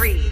3,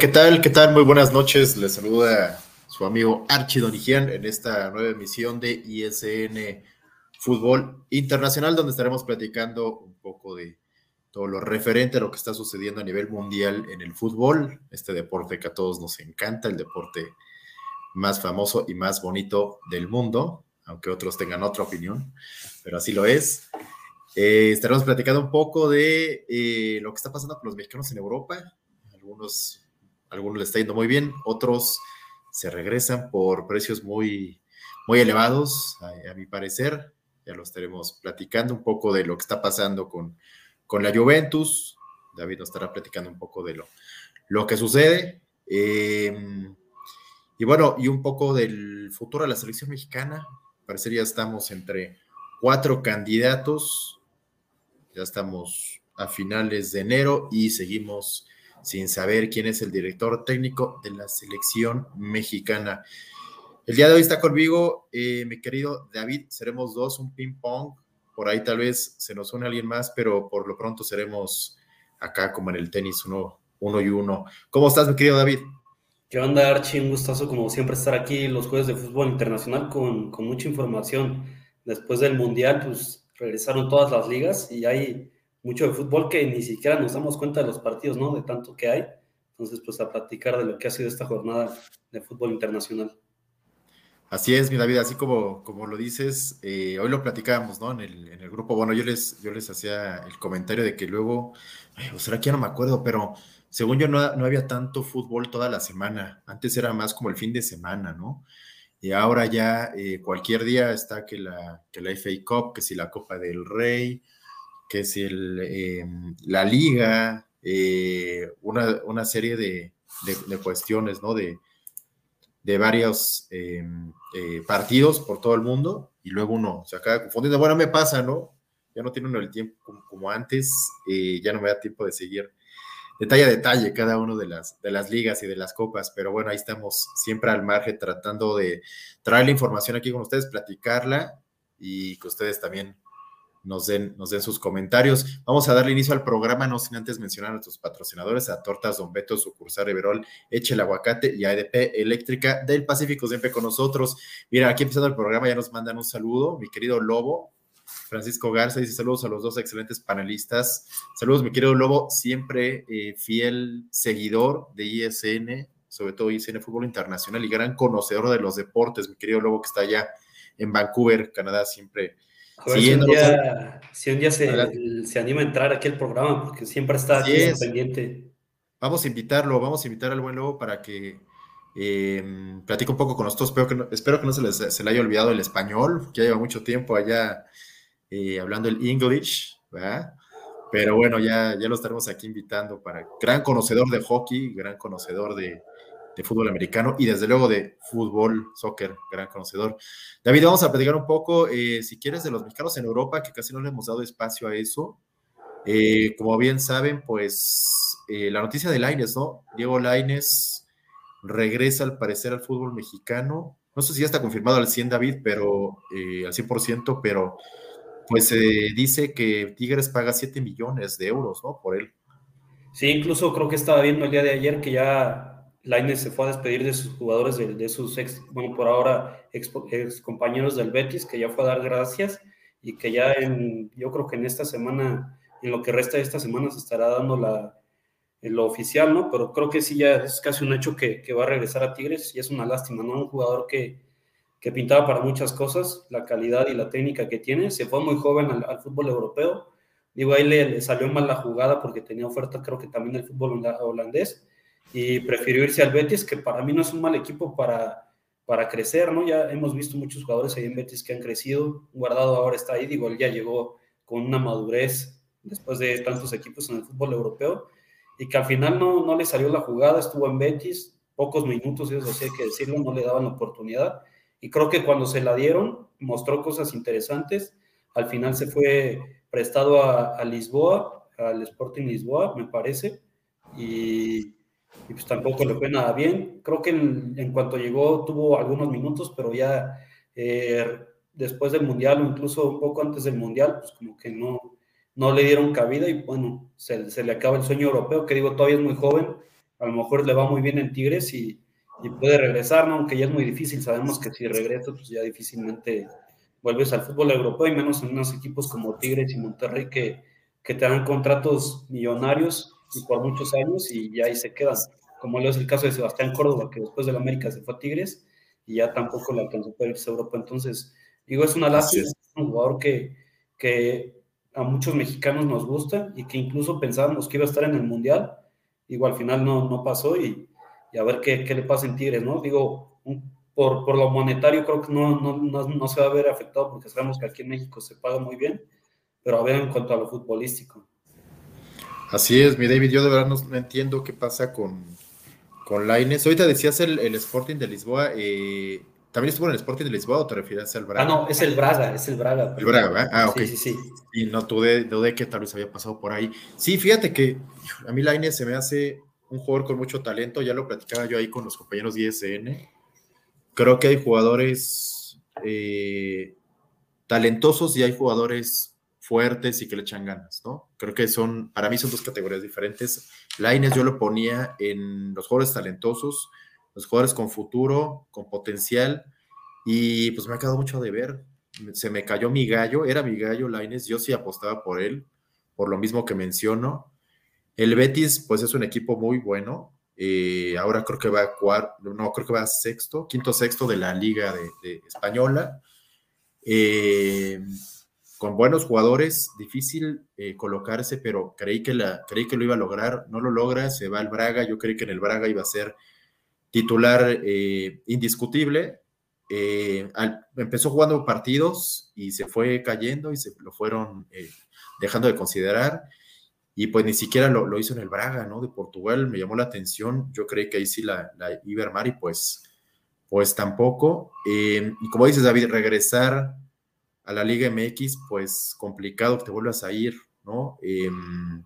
¿qué tal? ¿Qué tal? Muy buenas noches. Les saluda su amigo Archie Donigian en esta nueva emisión de ISN Fútbol Internacional, donde estaremos platicando un poco de todo lo referente a lo que está sucediendo a nivel mundial en el fútbol, este deporte que a todos nos encanta, el deporte más famoso y más bonito del mundo, aunque otros tengan otra opinión, pero así lo es. Eh, estaremos platicando un poco de eh, lo que está pasando con los mexicanos en Europa, algunos algunos le está yendo muy bien, otros se regresan por precios muy, muy elevados, a, mi parecer. Ya lo estaremos platicando un poco de lo que está pasando con, con la Juventus. David nos estará platicando un poco de lo, lo que sucede. Em, y bueno, y un poco del futuro de la selección mexicana. Parece ya estamos entre cuatro candidatos. Ya estamos a finales de enero y seguimos sin saber quién es el director técnico de la selección mexicana. El día de hoy está conmigo eh, mi querido David, seremos dos, un ping-pong, por ahí tal vez se nos une alguien más, pero por lo pronto seremos acá como en el tenis, uno, uno y uno. ¿Cómo estás, mi querido David? ¿Qué onda, Archie? Un gustazo, como siempre, estar aquí los jueves de fútbol internacional con, con mucha información. Después del Mundial, pues regresaron todas las ligas y hay mucho de fútbol que ni siquiera nos damos cuenta de los partidos, ¿no? De tanto que hay. Entonces, pues a platicar de lo que ha sido esta jornada de fútbol internacional. Así es, mi David, así como, como lo dices, eh, hoy lo platicábamos, ¿no? En el, en el, grupo, bueno, yo les, yo les hacía el comentario de que luego, o será que ya no me acuerdo, pero según yo no, no, había tanto fútbol toda la semana, antes era más como el fin de semana, ¿no? Y ahora ya eh, cualquier día está que la, que la FA Cup, que si la Copa del Rey, que es el, eh, la liga, eh, una, serie de, cuestiones, ¿no? De, de varios eh, partidos por todo el mundo y luego uno se acaba confundiendo. Bueno, me pasa, ¿no? Ya no tiene uno el tiempo como, antes, ya no me da tiempo de seguir detalle a detalle cada uno de las, de las ligas y de las copas, pero bueno, ahí estamos siempre al margen tratando de traer la información aquí con ustedes, platicarla y que ustedes también nos den, nos den sus comentarios. Vamos a darle inicio al programa, no sin antes mencionar a nuestros patrocinadores, a Tortas Don Beto, Sucursal Riverol, Eche el Aguacate y ADP Eléctrica del Pacífico, siempre con nosotros. Mira, aquí empezando el programa, ya nos mandan un saludo, mi querido Lobo, Francisco Garza dice saludos a los dos excelentes panelistas. Saludos, mi querido Lobo, siempre eh, fiel seguidor de ISN, sobre todo ISN Fútbol Internacional y gran conocedor de los deportes, mi querido Lobo que está allá en Vancouver, Canadá, siempre si, un día, si un día, se, anima a entrar aquí al programa, porque siempre está aquí pendiente. Vamos a invitarlo, vamos a invitar al buen lobo para que eh, platique un poco con nosotros. Espero que no, espero que no se, les, se le haya olvidado el español, que lleva mucho tiempo allá eh, hablando el English, ¿verdad? Pero bueno, ya, ya lo estaremos aquí invitando para gran conocedor de hockey, gran conocedor de, de fútbol americano y desde luego de fútbol, soccer, gran conocedor. David, vamos a platicar un poco, eh, si quieres, de los mexicanos en Europa, que casi no le hemos dado espacio a eso. Eh, como bien saben, pues eh, la noticia de Laines, ¿no? Diego Laines regresa al parecer al fútbol mexicano. No sé si ya está confirmado al 100, David, pero al 100%, pero pues se dice que Tigres paga 7 millones de euros, ¿no? Por él. Sí, incluso creo que estaba viendo el día de ayer que ya Lainez se fue a despedir de sus jugadores, de, sus ex, bueno, por ahora ex, compañeros del Betis, que ya fue a dar gracias y que ya yo creo que en esta semana, en lo que resta de esta semana se estará dando la, lo oficial, ¿no? Pero creo que sí ya es casi un hecho que, va a regresar a Tigres y es una lástima, ¿no? Un jugador que, pintaba para muchas cosas, la calidad y la técnica que tiene, se fue muy joven al, fútbol europeo, Digo, ahí le, salió mal la jugada porque tenía oferta, creo que también del fútbol holandés, y prefirió irse al Betis, que para mí no es un mal equipo para, para crecer, ¿no? Ya hemos visto muchos jugadores ahí en Betis que han crecido. Guardado ahora está ahí, digo, él ya llegó con una madurez después de tantos equipos en el fútbol europeo y que al final no, no le salió la jugada, estuvo en Betis, pocos minutos, eso sí hay que decirlo, no le daban la oportunidad. Y creo que cuando se la dieron, mostró cosas interesantes. Al final se fue prestado a, Lisboa, al Sporting Lisboa, me parece, y, pues tampoco le fue nada bien. Creo que en, cuanto llegó tuvo algunos minutos, pero ya eh, después del Mundial o incluso un poco antes del Mundial, pues como que no, no le dieron cabida y bueno, se, se le acaba el sueño europeo, que digo, todavía es muy joven, a lo mejor le va muy bien en Tigres y, y puede regresar, ¿no? aunque ya es muy difícil, sabemos que si regresa, pues ya difícilmente vuelves al fútbol europeo y menos en unos equipos como Tigres y Monterrey que, que te dan contratos millonarios y por muchos años y ya ahí se quedan, como lo es el caso de Sebastián Córdoba, que después de la América se fue a Tigres y ya tampoco le alcanzó para irse a Europa. Entonces, digo, es una lástima, es un jugador que, que a muchos mexicanos nos gusta y que incluso pensábamos que iba a estar en el Mundial, digo, al final no, no pasó y, y a ver qué, qué, le pasa en Tigres, ¿no? Digo, un por, por, lo monetario creo que no, no, no, se va a ver afectado porque sabemos que aquí en México se paga muy bien, pero a ver en cuanto a lo futbolístico. Así es, mi David, yo de verdad no, entiendo qué pasa con, con Laines. Ahorita decías el, el Sporting de Lisboa, eh, ¿también estuvo en el Sporting de Lisboa o te refieres al Braga? Ah, no, es el Braga, es el Braga. El Braga, ¿verdad? Ah, ok. Sí, sí, sí. Y no dudé, dudé que tal vez había pasado por ahí. Sí, fíjate que a mí Laines se me hace un jugador con mucho talento, ya lo platicaba yo ahí con los compañeros de ISN creo que hay jugadores eh, talentosos y hay jugadores fuertes y que le echan ganas, ¿no? Creo que son, para mí son dos categorías diferentes. Laines yo lo ponía en los jugadores talentosos, los jugadores con futuro, con potencial, y pues me ha quedado mucho de ver. Se me cayó mi gallo, era mi gallo Laines, yo sí apostaba por él, por lo mismo que menciono. El Betis, pues es un equipo muy bueno, eh, ahora creo que va a cuarto, no, creo que va a sexto, quinto sexto de la Liga de, Española. Eh, con buenos jugadores, difícil eh, colocarse, pero creí que, la, creí que lo iba a lograr, no lo logra, se va al Braga, yo creí que en el Braga iba a ser titular indiscutible. empezó jugando partidos y se fue cayendo y se lo fueron dejando de considerar y pues ni siquiera lo, hizo en el Braga, ¿no? De Portugal, me llamó la atención, yo creí que ahí sí la, la iba a armar y pues, pues tampoco. Eh, y como dices, David, regresar a la Liga MX, pues complicado que te vuelvas a ir, ¿no? Em,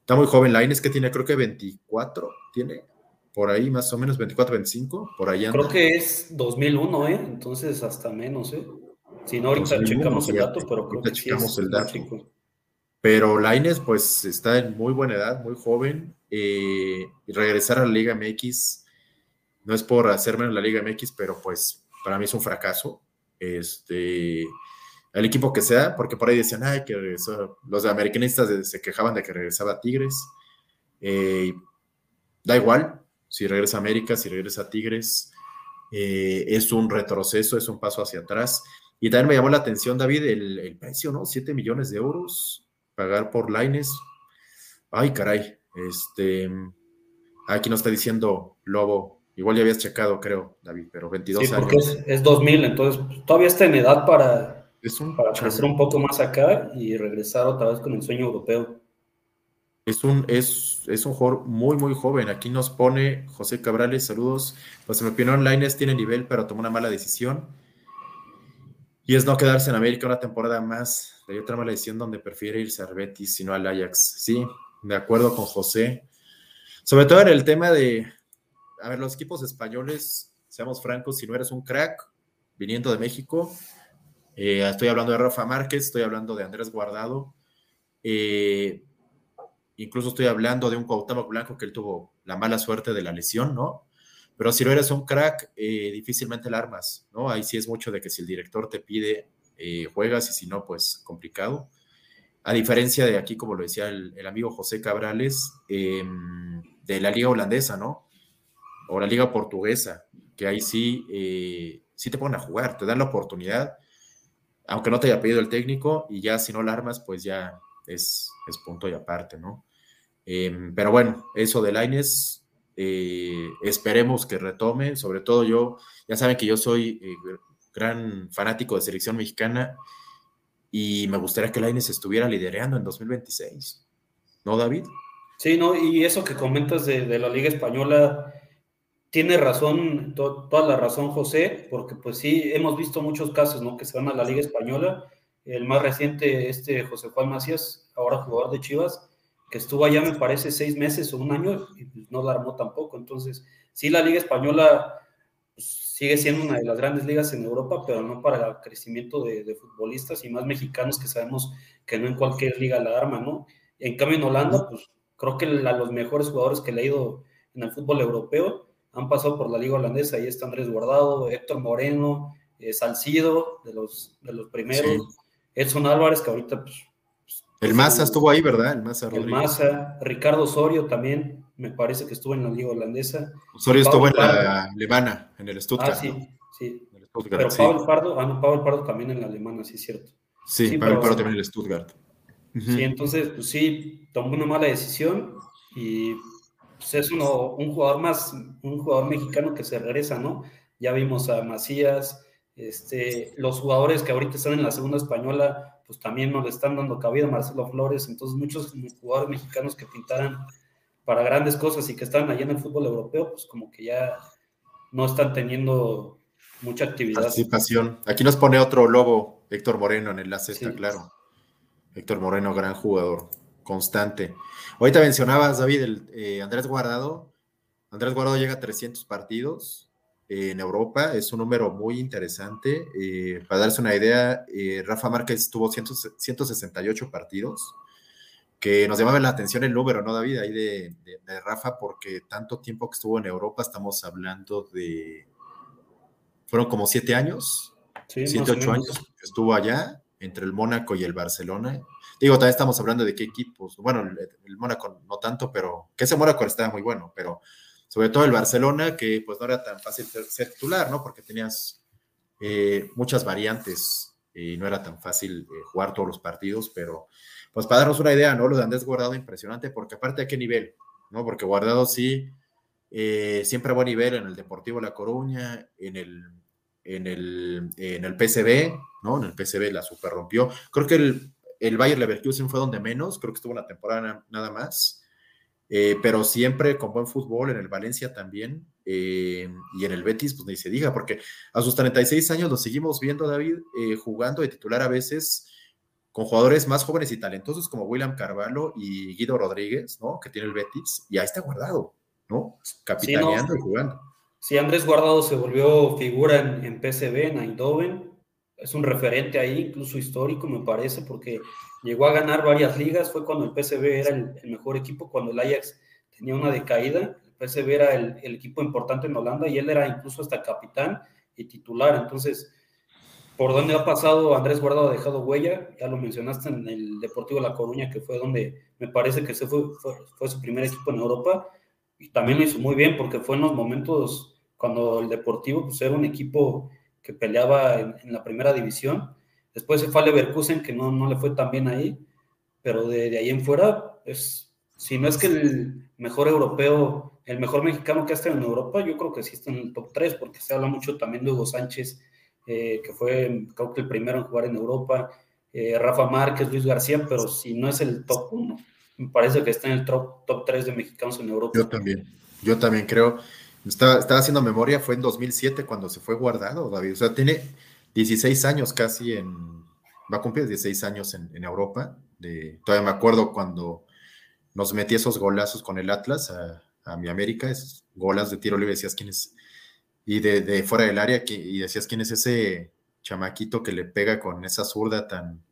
está muy joven, es que tiene creo que 24, tiene por ahí más o menos 24, 25, por allá. Creo que es 2001, ¿eh? Entonces hasta menos, ¿eh? Si no, ahorita checamos el dato, pero creo que sí es el dato. Pero Laines, pues está en muy buena edad, muy joven. Eh, y regresar a la Liga MX no es por hacerme en la Liga MX, pero pues para mí es un fracaso. Este, el equipo que sea, porque por ahí decían, ay, que. Los americanistas se quejaban de que regresaba a Tigres. Eh, da igual si regresa a América, si regresa a Tigres. Eh, es un retroceso, es un paso hacia atrás. Y también me llamó la atención, David, el, precio, ¿no? 7 millones de euros pagar por Lines. Ay, caray. Este, aquí nos está diciendo Lobo. Igual ya habías checado, creo, David, pero 22 sí, porque Es, 2000, entonces todavía está en edad para, es un para crecer un poco más acá y regresar otra vez con el sueño europeo. Es un, es, es un jugador muy, muy joven. Aquí nos pone José Cabrales, saludos. Pues en mi opinión, Lines tiene nivel, pero tomó una mala decisión. Y es no quedarse en América una temporada más hay otra mala decisión donde prefiere irse al Betis, sino al Ajax. Sí, de acuerdo con José. Sobre todo en el tema de, a ver, los equipos españoles, seamos francos, si no eres un crack viniendo de México, eh, estoy hablando de Rafa Márquez, estoy hablando de Andrés Guardado, eh, incluso estoy hablando de un Cuauhtémoc Blanco que él tuvo la mala suerte de la lesión, ¿no? Pero si no eres un crack, eh, difícilmente la armas, ¿no? Ahí sí es mucho de que si el director te pide juegas y si no, pues complicado. A diferencia de aquí, como lo decía el, amigo José Cabrales, de la liga holandesa, ¿no? O la liga portuguesa, que ahí sí, eh, sí te ponen a jugar, te dan la oportunidad, aunque no te haya pedido el técnico, y ya si no la armas, pues ya, es, es punto y aparte, ¿no? Em, pero bueno, eso de Laines, eh, esperemos que retome, sobre todo yo, ya saben que yo soy eh, gran fanático de selección mexicana y me gustaría que Laines estuviera liderando en 2026, ¿no, David? Sí, no, y eso que comentas de, la Liga Española, tiene razón, toda la razón José, porque pues sí, hemos visto muchos casos, ¿no? Que se van a la Liga Española. El más reciente, este José Juan Macías, ahora jugador de Chivas, que estuvo allá, me parece, seis meses o un año y pues, no la armó tampoco. Entonces, sí, la Liga Española pues, sigue siendo una de las grandes ligas en Europa, pero no para el crecimiento de, futbolistas y más mexicanos que sabemos que no en cualquier liga la arma, ¿no? En cambio, en Holanda, pues creo que a los mejores jugadores que he leído en el fútbol europeo han pasado por la liga holandesa. Ahí está Andrés Guardado, Héctor Moreno, eh, Salcido, de los, de los primeros. Edson Álvarez, que ahorita pues, el Massa estuvo ahí, ¿verdad? El Massa El Massa, Ricardo Osorio también, me parece que estuvo en la liga holandesa. Osorio estuvo en la alemana, en el Stuttgart. Ah, sí, sí. Pero Pablo Pardo, ah, no, Pablo Pardo también en la alemana, sí es cierto. Sí, Pablo Pardo también en el Stuttgart. Sí, entonces, pues sí, tomó una mala decisión y pues, es uno, un jugador más, un jugador mexicano que se regresa, ¿no? Ya vimos a Macías, este, los jugadores que ahorita están en la segunda española, pues también no le están dando cabida a Marcelo Flores, entonces muchos jugadores mexicanos que pintaran para grandes cosas y que están allá en el fútbol europeo, pues como que ya no están teniendo mucha actividad. Participación. Aquí nos pone otro lobo, Héctor Moreno, en el enlace, está claro. Héctor Moreno, gran jugador, constante. Ahorita mencionabas, David, el, eh, Andrés Guardado. Andrés Guardado llega a 300 partidos, en Europa. Es un número muy interesante. Eh, para darse una idea, eh, Rafa Márquez tuvo 168 partidos, que nos llamaba la atención el número, ¿no, David? Ahí de, Rafa, porque tanto tiempo que estuvo en Europa, estamos hablando de... Fueron como siete años, siete, ocho años que estuvo allá, entre el Mónaco y el Barcelona. Digo, también estamos hablando de qué equipos. Bueno, el, Mónaco no tanto, pero que ese Mónaco estaba muy bueno, pero sobre todo el Barcelona, que pues no era tan fácil ser titular, ¿no? Porque tenías eh, muchas variantes y no era tan fácil eh, jugar todos los partidos, pero pues para darnos una idea, ¿no? Lo de Andrés Guardado impresionante, porque aparte de qué nivel, ¿no? Porque Guardado sí, eh, siempre a buen nivel en el Deportivo La Coruña, en el, en el, en el PCB, ¿no? En el PCB la super rompió. Creo que el, el Bayer Leverkusen fue donde menos, creo que estuvo una temporada nada más. Eh, pero siempre con buen fútbol, en el Valencia también, eh, y en el Betis, pues ni se diga, porque a sus 36 años lo seguimos viendo, David, eh, jugando de titular a veces con jugadores más jóvenes y talentosos como William Carvalho y Guido Rodríguez, ¿no? Que tiene el Betis, y ahí está guardado, ¿no? Capitaneando y jugando. Sí, Andrés Guardado se volvió figura en, en PSV, en Eindhoven, es un referente ahí, incluso histórico, me parece, porque llegó a ganar varias ligas, fue cuando el PSV era el, mejor equipo, cuando el Ajax tenía una decaída, el PSV era el, equipo importante en Holanda y él era incluso hasta capitán y titular, entonces, por dónde ha pasado Andrés Guardado ha dejado huella, ya lo mencionaste en el Deportivo La Coruña, que fue donde me parece que se fue, fue, su primer equipo en Europa, y también lo hizo muy bien, porque fue en los momentos cuando el Deportivo pues, era un equipo que peleaba en, la primera división. Después se fue a Leverkusen, que no, no le fue tan bien ahí, pero de, ahí en fuera, es, si no es que el mejor europeo, el mejor mexicano que ha estado en Europa, yo creo que sí está en el top 3, porque se habla mucho también de Hugo Sánchez, eh, que fue creo que el primero en jugar en Europa, eh, Rafa Márquez, Luis García, pero si no es el top 1, me parece que está en el top, top 3 de mexicanos en Europa. Yo también, yo también creo. Estaba, haciendo memoria, fue en 2007 cuando se fue guardado, David. O sea, tiene 16 años casi en. Va a cumplir 16 años en, Europa. Todavía me acuerdo cuando nos metí esos golazos con el Atlas a, mi América, esos golas de tiro libre, decías quién es. Y de, fuera del área, y decías quién es ese chamaquito que le pega con esa zurda tan,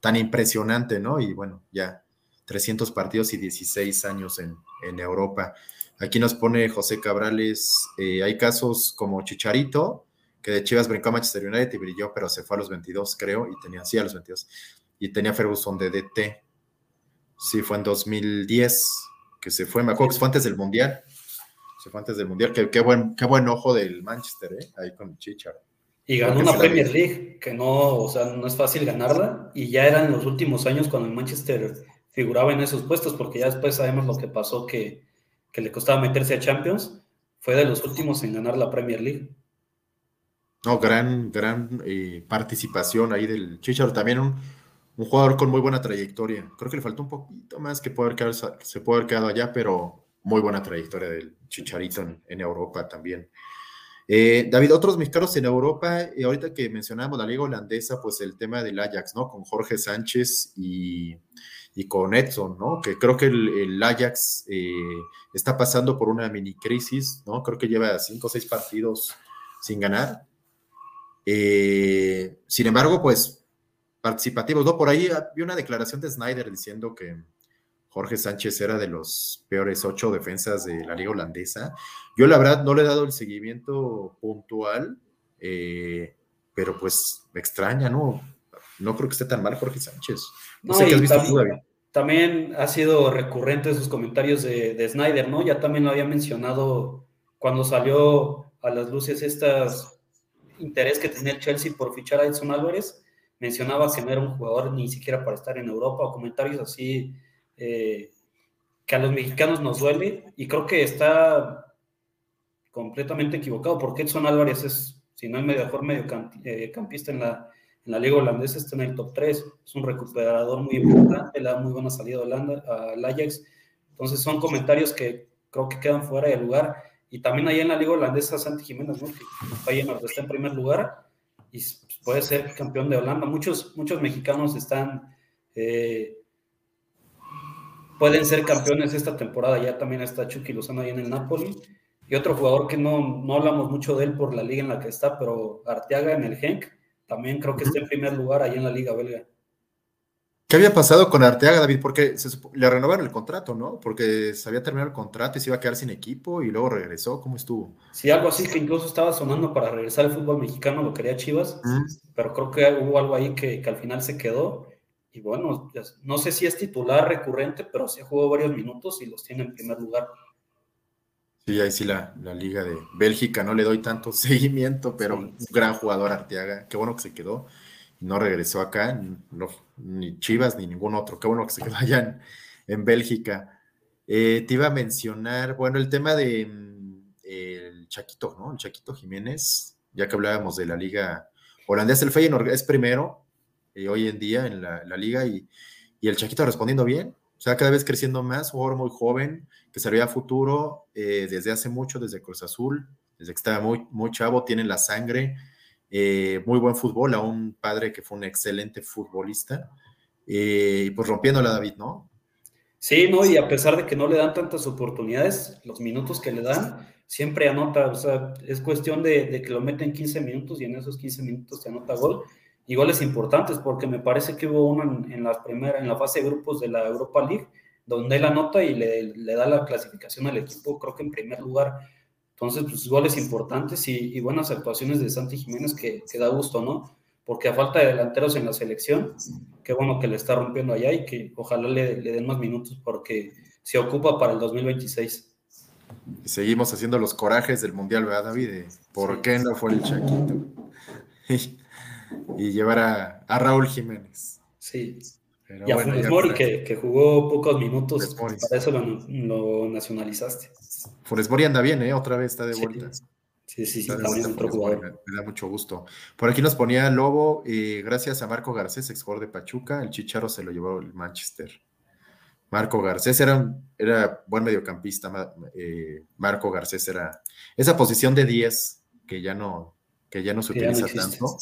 tan impresionante, ¿no? Y bueno, ya 300 partidos y 16 años en, en Europa. Aquí nos pone José Cabrales, eh, hay casos como Chicharito, que de Chivas brincó a Manchester United y brilló, pero se fue a los 22, creo, y tenía, sí, a los 22, y tenía Ferguson de DT. Sí, fue en 2010 que se fue, me acuerdo que fue antes del Mundial. Se fue antes del Mundial, qué, qué, buen, qué buen ojo del Manchester, ¿eh? ahí con Chicharo. Y ganó una Premier League, que no, o sea, no es fácil ganarla, y ya eran los últimos años cuando el Manchester figuraba en esos puestos, porque ya después sabemos lo que pasó, que, que le costaba meterse a Champions, fue de los últimos en ganar la Premier League. No, gran, gran eh, participación ahí del Chicharo. También un, un, jugador con muy buena trayectoria. Creo que le faltó un poquito más que poder se puede haber quedado allá, pero muy buena trayectoria del Chicharito en, Europa también. Eh, David, otros mexicanos en Europa, eh, ahorita que mencionamos la liga holandesa, pues el tema del Ajax, ¿no? Con Jorge Sánchez y, y con Edson, ¿no? Que creo que el, Ajax está pasando por una mini crisis, ¿no? Creo que lleva cinco o seis partidos sin ganar eh, sin embargo, pues participativos, ¿no? Por ahí vi una declaración de Snyder diciendo que Jorge Sánchez era de los peores ocho defensas de la liga holandesa. Yo la verdad no le he dado el seguimiento puntual, eh, pero pues me extraña, ¿no? No creo que esté tan mal Jorge Sánchez. No, sé qué has visto también, También ha sido recurrente sus comentarios de, de Snyder, ¿no? Ya también lo había mencionado cuando salió a las luces estas interés que tenía el Chelsea por fichar a Edson Álvarez, mencionaba que no era un jugador ni siquiera para estar en Europa, o comentarios así eh, que a los mexicanos nos duele, y creo que está completamente equivocado, porque Edson Álvarez es, si no el mejor mediocampista eh, en la, en la liga holandesa, está en el top 3, es un recuperador muy importante, le da muy buena salida al Ajax, entonces son comentarios que creo que quedan fuera de lugar, y también ahí en la Liga Holandesa, Santi Jiménez, ¿no? que está en primer lugar y puede ser campeón de Holanda. Muchos, muchos mexicanos están, eh, pueden ser campeones esta temporada. Ya también está Chucky Lozano ahí en el Napoli. Y otro jugador que no, no hablamos mucho de él por la liga en la que está, pero Arteaga en el Genk, también creo que está en primer lugar ahí en la liga belga. ¿Qué había pasado con Arteaga, David? Porque le renovaron el contrato, ¿no? Porque se había terminado el contrato y se iba a quedar sin equipo y luego regresó. ¿Cómo estuvo? Sí, algo así que incluso estaba sonando para regresar al fútbol mexicano, lo quería Chivas, pero creo que hubo algo ahí que, al final se quedó. Y bueno, no sé si es titular recurrente, pero se jugó varios minutos y los tiene en primer lugar. Sí, ahí sí la, liga de Bélgica no le doy tanto seguimiento, pero un gran jugador Arteaga. Qué bueno que se quedó no regresó acá, ni Chivas ni ningún otro. Qué bueno que se quedó allá en, Bélgica. Eh, te iba a mencionar, bueno, el tema de mm, el Chaquito, ¿no? El Chaquito Jiménez, ya que hablábamos de la liga holandesa, el Feyenoord es primero eh, hoy en día en la, liga y, el Chaquito respondiendo bien, o sea, cada vez creciendo más, jugador muy joven, que se a futuro eh, desde hace mucho, desde Cruz Azul, desde que estaba muy, muy chavo, tiene la sangre, eh, muy buen fútbol, a un padre que fue un excelente futbolista, eh, y pues rompiéndola David, ¿no? Sí, no, y a pesar de que no le dan tantas oportunidades, los minutos que le dan, siempre anota, o sea, es cuestión de, que lo meten 15 minutos y en esos 15 minutos te anota gol, y goles importantes, porque me parece que hubo uno en, la primera, en la fase de grupos de la Europa League, donde él anota y le, le da la clasificación al equipo, creo que en primer lugar entonces, pues goles importantes y, buenas actuaciones de Santi Jiménez que, da gusto, ¿no? Porque a falta de delanteros en la selección, qué bueno que le está rompiendo allá y que ojalá le, den más minutos porque se ocupa para el 2026. Y seguimos haciendo los corajes del Mundial, ¿verdad, David? ¿Por qué no fue el Chaquito? y, llevar a, Raúl Jiménez. Sí. y a Funes Mori, que, jugó pocos minutos, para eso lo nacionalizaste. Funes Mori anda bien, ¿eh? Otra vez está de vuelta. Sí, sí, sí, también otro jugador. Me, da mucho gusto. Por aquí nos ponía Lobo, y gracias a Marco Garcés, ex jugador de Pachuca, el Chicharo se lo llevó el Manchester. Marco Garcés era, era buen mediocampista, eh, Marco Garcés era esa posición de 10 que ya no, que ya no se utiliza tanto,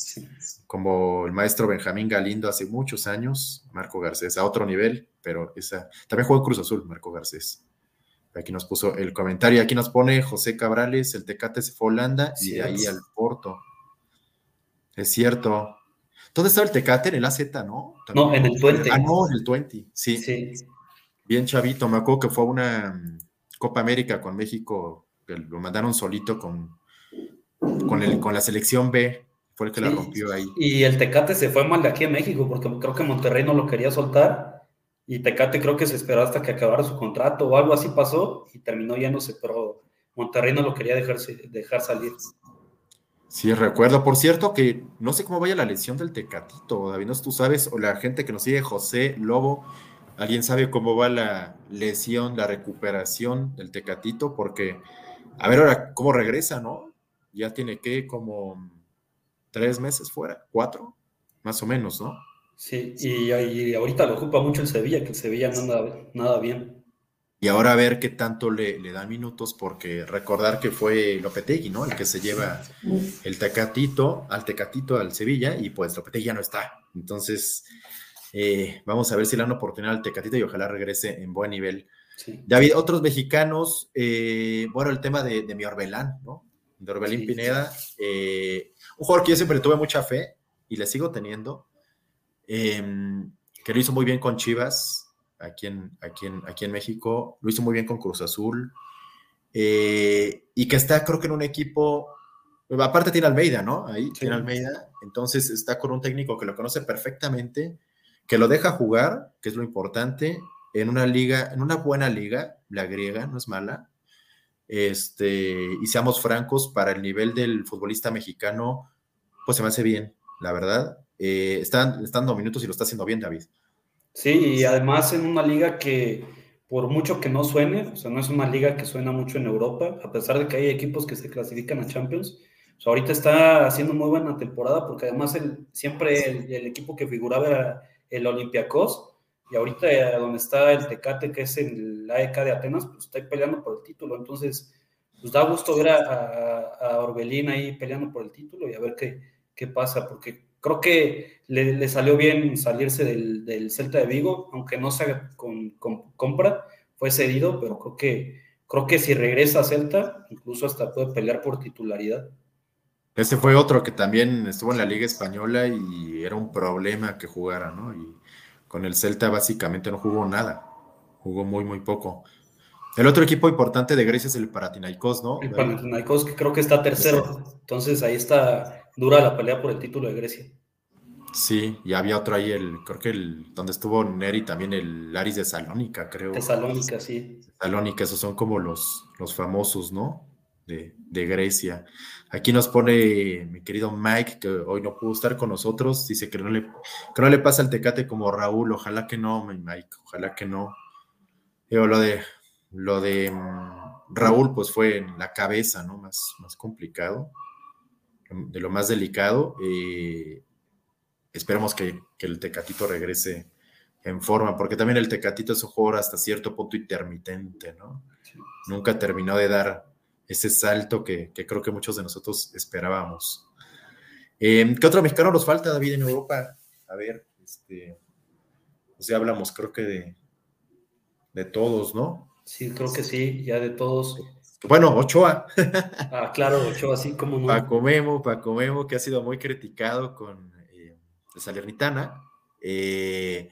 como el maestro Benjamín Galindo hace muchos años, Marco Garcés, a otro nivel, pero esa, también jugó en Cruz Azul, Marco Garcés. Aquí nos puso el comentario, aquí nos pone José Cabrales, el Tecate se fue a Holanda y de ahí al Porto. Es cierto. ¿Dónde estaba el Tecate? En el AZ, ¿no? no, en el 20. Ah, no, en el 20, sí. sí. Bien chavito, me acuerdo que fue una mm, Copa América con México, que lo mandaron solito con, con, el, con la selección B, fue el que la rompió ahí. Y el Tecate se fue mal de aquí a México, porque creo que Monterrey no lo quería soltar y Tecate creo que se esperó hasta que acabara su contrato o algo así pasó y terminó yéndose, pero Monterrey no lo quería dejarse, dejar salir. Sí, recuerdo. Por cierto, que no sé cómo vaya la lesión del Tecatito, David, no tú sabes, o la gente que nos sigue, José Lobo, ¿alguien sabe cómo va la lesión, la recuperación del Tecatito? Porque, a ver ahora, ¿cómo regresa, no? Ya tiene que como tres meses fuera, cuatro, más o menos, ¿no? Sí, y, ahorita lo ocupa mucho el Sevilla, que el Sevilla no anda nada bien. Y ahora a ver qué tanto le, le dan minutos, porque recordar que fue Lopetegui, ¿no? El que se lleva el Tecatito, al Tecatito al Sevilla, y pues Lopetegui ya no está. Entonces, eh, vamos a ver si le dan oportunidad al Tecatito y ojalá regrese en buen nivel. David, otros mexicanos, eh, bueno, el tema de, mi Orbelán, ¿no? De Orbelín Pineda, eh, un jugador que yo siempre tuve mucha fe y le sigo teniendo, em, que lo hizo muy bien con Chivas, aquí en, aquí en, aquí en México, lo hizo muy bien con Cruz Azul, eh, y que está creo que en un equipo, aparte tiene Almeida, ¿no? Ahí tiene Almeida, entonces está con un técnico que lo conoce perfectamente, que lo deja jugar, que es lo importante, en una liga, en una buena liga, la griega, no es mala, este, y seamos francos, para el nivel del futbolista mexicano, pues se me hace bien, la verdad. Eh, están, están minutos y lo está haciendo bien, David. Sí, y además en una liga que, por mucho que no suene, o sea, no es una liga que suena mucho en Europa, a pesar de que hay equipos que se clasifican a Champions. Ahorita está haciendo muy buena temporada porque además el, siempre el, equipo que figuraba era el Olympiacos y ahorita donde está el Tecate, que es el AEK de Atenas, pues está peleando por el título. Entonces, pues da gusto ver a, a, Orbelín ahí peleando por el título y a ver qué, qué pasa, porque creo que le, salió bien salirse del, Celta de Vigo, aunque no sea con, compra, fue cedido, pero creo que, creo que si regresa a Celta, incluso hasta puede pelear por titularidad. Ese fue otro que también estuvo en la Liga Española y era un problema que jugara, ¿no? Y con el Celta básicamente no jugó nada, jugó muy, muy poco. El otro equipo importante de Grecia es el Paratinaikos, ¿no? El Paratinaikos, que creo que está tercero. Entonces ahí está dura la pelea por el título de Grecia. Sí, y había otro ahí, el, creo que el, donde estuvo Neri también, el Aris de Salónica, creo. De Salónica, sí. Salónica, esos son como los, los famosos, ¿no? De, de, Grecia. Aquí nos pone mi querido Mike, que hoy no pudo estar con nosotros, dice que no le, que no le pasa el tecate como Raúl, ojalá que no, Mike, ojalá que no. Yo, lo de, lo de mm, Raúl, pues fue en la cabeza, ¿no? Más, más complicado de lo más delicado. Eh, esperemos que, el Tecatito regrese en forma, porque también el Tecatito es un jugador hasta cierto punto intermitente, ¿no? Nunca terminó de dar ese salto que, creo que muchos de nosotros esperábamos. Eh, ¿Qué otro mexicano nos falta, David, en Europa? A ver, este, pues ya hablamos, creo que de, de todos, ¿no? Sí, creo que sí, ya de todos. Bueno, Ochoa. Ah, claro, Ochoa, así como no. Paco Memo, Paco Memo, que ha sido muy criticado con eh, Salernitana. Eh,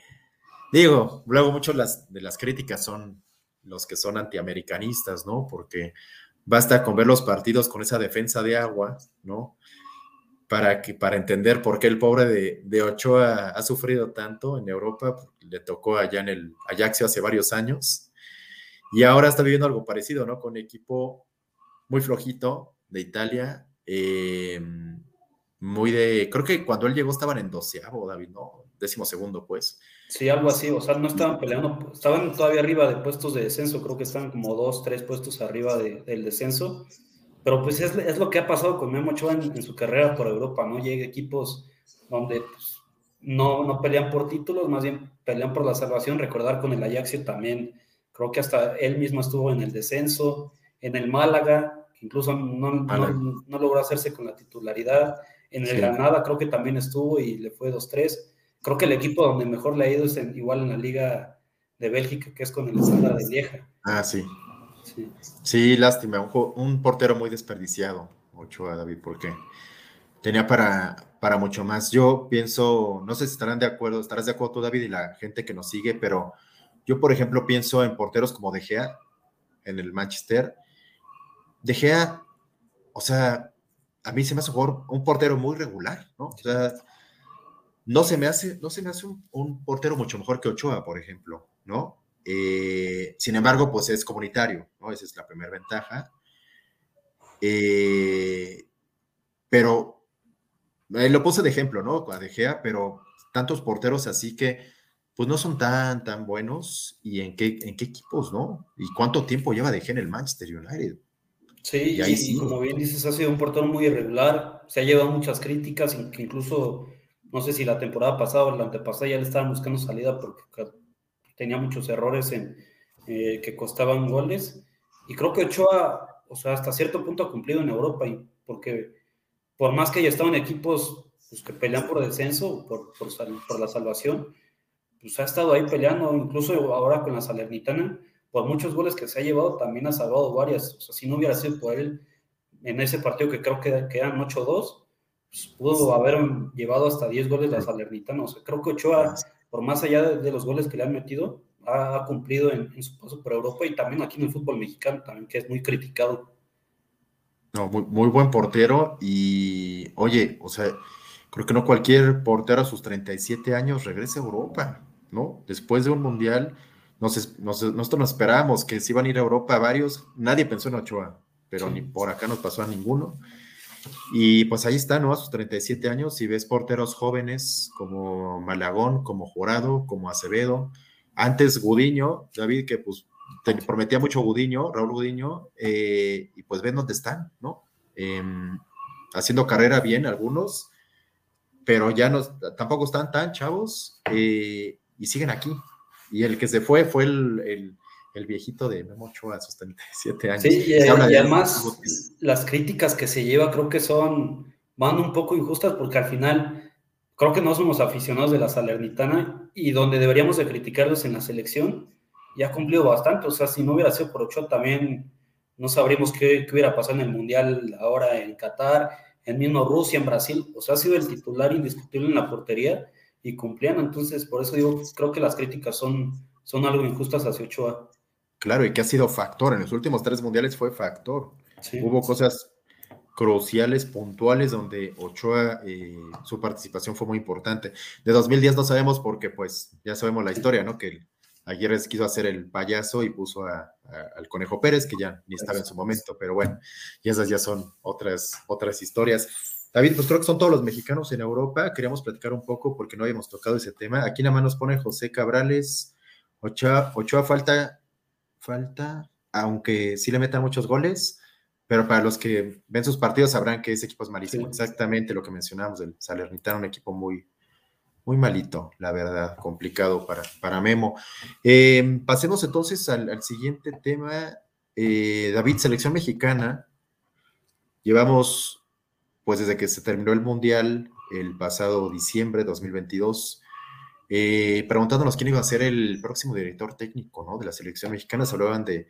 digo, luego muchas de las críticas son los que son antiamericanistas, ¿no? Porque basta con ver los partidos con esa defensa de agua, ¿no? Para, que, para entender por qué el pobre de, de Ochoa ha sufrido tanto en Europa, le tocó allá en el Ajaxio hace varios años y ahora está viviendo algo parecido, ¿no? Con equipo muy flojito de Italia, eh, muy de, creo que cuando él llegó estaban en doceavo, David, ¿no? Décimo segundo, pues. Sí, algo así, o sea, no estaban peleando, estaban todavía arriba de puestos de descenso, creo que estaban como dos, tres puestos arriba del descenso, pero pues es, lo que ha pasado con Memo Ochoa en, su carrera por Europa, ¿no? Llega equipos donde pues, no, no pelean por títulos, más bien pelean por la salvación, recordar con el Ajaxio también Creo que hasta él mismo estuvo en el descenso, en el Málaga, incluso no, no, logró hacerse con la titularidad. En el Granada creo que también estuvo y le fue 2-3. Creo que el equipo donde mejor le ha ido es igual en la Liga de Bélgica, que es con el Standard de Lieja. Ah, sí. Sí, lástima. Un, un, portero muy desperdiciado, Ochoa, David, porque tenía para, para mucho más. Yo pienso, no sé si estarán de acuerdo, estarás de acuerdo tú, David, y la gente que nos sigue, pero yo, por ejemplo, pienso en porteros como De Gea en el Manchester. De Gea, o sea, a mí se me hace un, portero muy regular, ¿no? O sea, no se me hace, no se me hace un, portero mucho mejor que Ochoa, por ejemplo, ¿no? Eh, sin embargo, pues es comunitario, ¿no? Esa es la primera ventaja. Eh, pero eh, lo puse de ejemplo, ¿no? A De Gea, pero tantos porteros así que pues no son tan, tan buenos. ¿Y en qué, en qué equipos, no? ¿Y cuánto tiempo lleva De Gea en el Manchester United? Sí, y, ahí sí. como bien dices, ha sido un portero muy irregular, se ha llevado muchas críticas, incluso, no sé si la temporada pasada o la antepasada ya le estaban buscando salida porque tenía muchos errores en, eh, que costaban goles. Y creo que Ochoa, o sea, hasta cierto punto ha cumplido en Europa, y porque por más que haya estado en equipos pues, que pelean por descenso, por, por, por la salvación, pues ha estado ahí peleando, incluso ahora con la Salernitana por muchos goles que se ha llevado, también ha salvado varias. O sea, si no hubiera sido por él en ese partido que creo que quedan 8-2, pues pudo haber llevado hasta 10 goles la Salernitana. O sea, creo que Ochoa, por más allá de, los goles que le han metido, ha, cumplido en, su paso por Europa y también aquí en el fútbol mexicano, también que es muy criticado. No, muy, muy buen portero y, oye, o sea, creo que no cualquier portero a sus 37 años regrese a Europa, ¿no? Después de un mundial nos, nosotros nos esperábamos que se iban a ir a Europa varios, nadie pensó en Ochoa, pero ni por acá nos pasó a ninguno. Y pues ahí está, ¿no? A sus 37 años, si ves porteros jóvenes como Malagón, como Jurado, como Acevedo, antes Gudiño, David, que pues te prometía mucho Gudiño, Raúl Gudiño, eh, y pues ven dónde están, ¿no? Em, haciendo carrera bien algunos, pero ya no, tampoco están tan chavos eh, y siguen aquí, y el que se fue fue el, viejito de Memo Ochoa a sus 37 años. Sí, y, además las críticas que se lleva creo que son, van un poco injustas porque al final creo que no somos aficionados de la Salernitana y donde deberíamos de criticarlos en la selección ya ha cumplido bastante. O sea, si no hubiera sido por Ochoa también no sabríamos qué, hubiera pasado en el Mundial ahora en Qatar, en mismo Rusia, en Brasil. O sea, ha sido el titular indiscutible en la portería y cumplían. Entonces, por eso digo, creo que las críticas son, son algo injustas hacia Ochoa. Claro, y que ha sido factor. En los últimos tres mundiales fue factor. Hubo cosas cruciales, puntuales, donde Ochoa, eh, su participación fue muy importante. De 2010 no sabemos porque, pues, ya sabemos la historia, ¿no? Que ayer quiso hacer el payaso y puso al Conejo Pérez, que ya ni estaba en su momento, pero bueno, y esas ya son otras, otras historias. David, pues creo que son todos los mexicanos en Europa. Queríamos platicar un poco porque no habíamos tocado ese tema. Aquí nada más nos pone José Cabrales. Ochoa, Ochoa falta, falta, aunque sí le metan muchos goles, pero para los que ven sus partidos sabrán que ese equipo es malísimo. Exactamente lo que mencionamos del Salernitano, un equipo muy, muy malito, la verdad, complicado para, para Memo. Eh, pasemos entonces al, siguiente tema. Eh, David, selección mexicana. Llevamos pues desde que se terminó el Mundial el pasado diciembre de 2022, eh, preguntándonos quién iba a ser el próximo director técnico ¿no? de la selección mexicana. Se hablaban de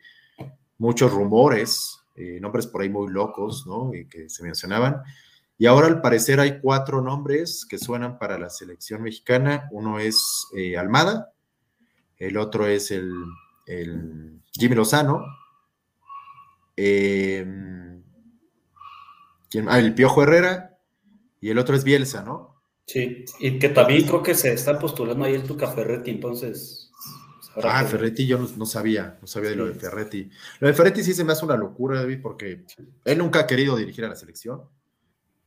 muchos rumores, eh, nombres por ahí muy locos ¿no? Y que se mencionaban. Y ahora al parecer hay cuatro nombres que suenan para la selección mexicana. Uno es eh, Almada, el otro es el, Jimmy Lozano. Eh, Ah, el Piojo Herrera y el otro es Bielsa, ¿no? Sí, y que también creo que se está postulando ahí el Tuca Ferretti, entonces. Ah, Ferretti yo no, sabía, no sabía de lo de Ferretti. Lo de Ferretti sí se me hace una locura, David, porque él nunca ha querido dirigir a la selección,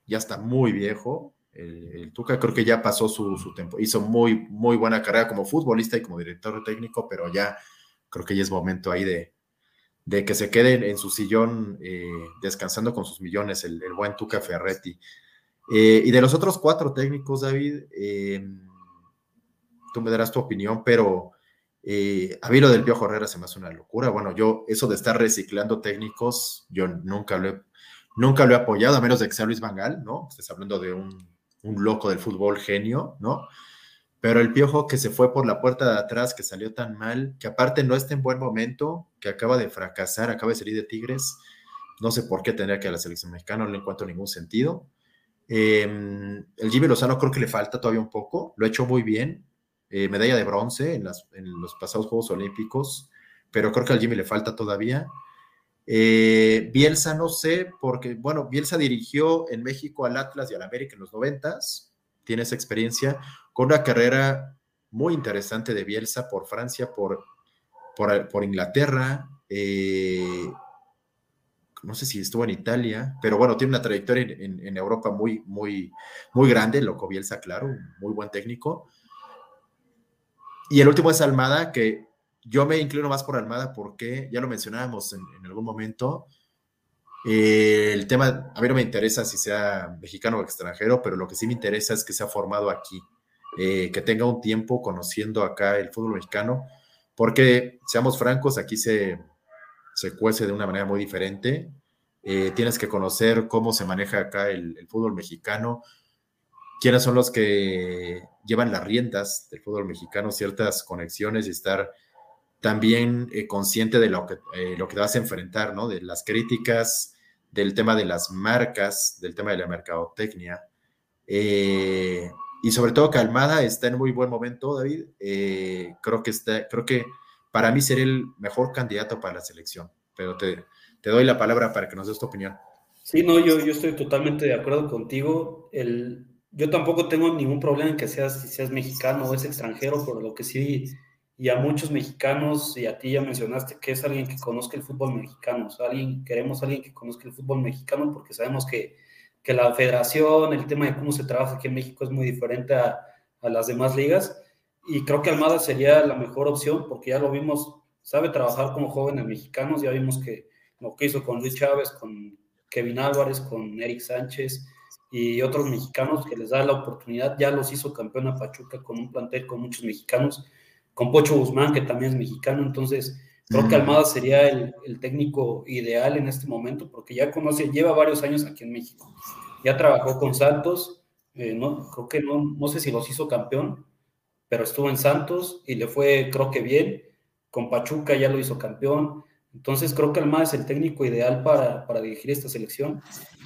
ya está muy viejo. El, Tuca creo que ya pasó su, su, tiempo, hizo muy, muy buena carrera como futbolista y como director técnico, pero ya creo que ya es momento ahí de, de que se quede en su sillón eh, descansando con sus millones, el, buen Tuca Ferretti. Eh, y de los otros cuatro técnicos, David, eh, tú me darás tu opinión, pero a mí lo del Piojo Herrera se me hace una locura. Bueno, yo, eso de estar reciclando técnicos, yo nunca lo he, nunca lo he apoyado, a menos de que sea Luis Vangal, ¿no? Estás hablando de un, un loco del fútbol genio, ¿no? Pero el piojo que se fue por la puerta de atrás, que salió tan mal, que aparte no está en buen momento, que acaba de fracasar, acaba de salir de Tigres, no sé por qué tendría que a la selección mexicana, no le encuentro ningún sentido. Em, el Jimmy Lozano creo que le falta todavía un poco, lo ha hecho muy bien, eh, medalla de bronce en, los pasados Juegos Olímpicos, pero creo que al Jimmy le falta todavía. Eh, Bielsa no sé, porque, bueno, Bielsa dirigió en México al Atlas y al América en los noventas, tiene esa experiencia, con una carrera muy interesante de Bielsa por Francia, por, por, Inglaterra. Eh, no sé si estuvo en Italia, pero bueno, tiene una trayectoria en, Europa muy, muy, muy grande, Loco Bielsa, claro, muy buen técnico. Y el último es Almada, que yo me inclino más por Almada porque, ya lo mencionábamos en, algún momento, eh, el tema, a mí no me interesa si sea mexicano o extranjero, pero lo que sí me interesa es que sea formado aquí, eh, que tenga un tiempo conociendo acá el fútbol mexicano, porque, seamos francos, aquí se, se cuece de una manera muy diferente. Eh, tienes que conocer cómo se maneja acá el, fútbol mexicano, quiénes son los que llevan las riendas del fútbol mexicano, ciertas conexiones y estar también eh, consciente de lo que, eh, lo que te vas a enfrentar, ¿no? De las críticas, del tema de las marcas, del tema de la mercadotecnia. y sobre todo Calmada está en muy buen momento, David. creo que está, creo que para mí sería el mejor candidato para la selección, pero te, te doy la palabra para que nos des tu opinión. Sí, no, yo, yo estoy totalmente de acuerdo contigo. El, yo tampoco tengo ningún problema en que seas, si seas mexicano o es extranjero, por lo que sí, y a muchos mexicanos, y a ti ya mencionaste que es alguien que conozca el fútbol mexicano, o sea, alguien, queremos a alguien que conozca el fútbol mexicano porque sabemos que, que la federación, el tema de cómo se trabaja aquí en México es muy diferente a, a las demás ligas y creo que Almada sería la mejor opción porque ya lo vimos, sabe trabajar con jóvenes mexicanos, ya vimos que lo que hizo con Luis Chávez, con Kevin Álvarez, con Eric Sánchez y otros mexicanos que les da la oportunidad, ya los hizo campeón a Pachuca con un plantel con muchos mexicanos, con Pocho Guzmán, que también es mexicano, entonces creo que Almada sería el, técnico ideal en este momento porque ya conoce, lleva varios años aquí en México, ya trabajó con Santos, eh, no, creo que no, no sé si los hizo campeón, pero estuvo en Santos y le fue, creo que bien. Con Pachuca ya lo hizo campeón. Entonces creo que Almada es el técnico ideal para, para dirigir esta selección.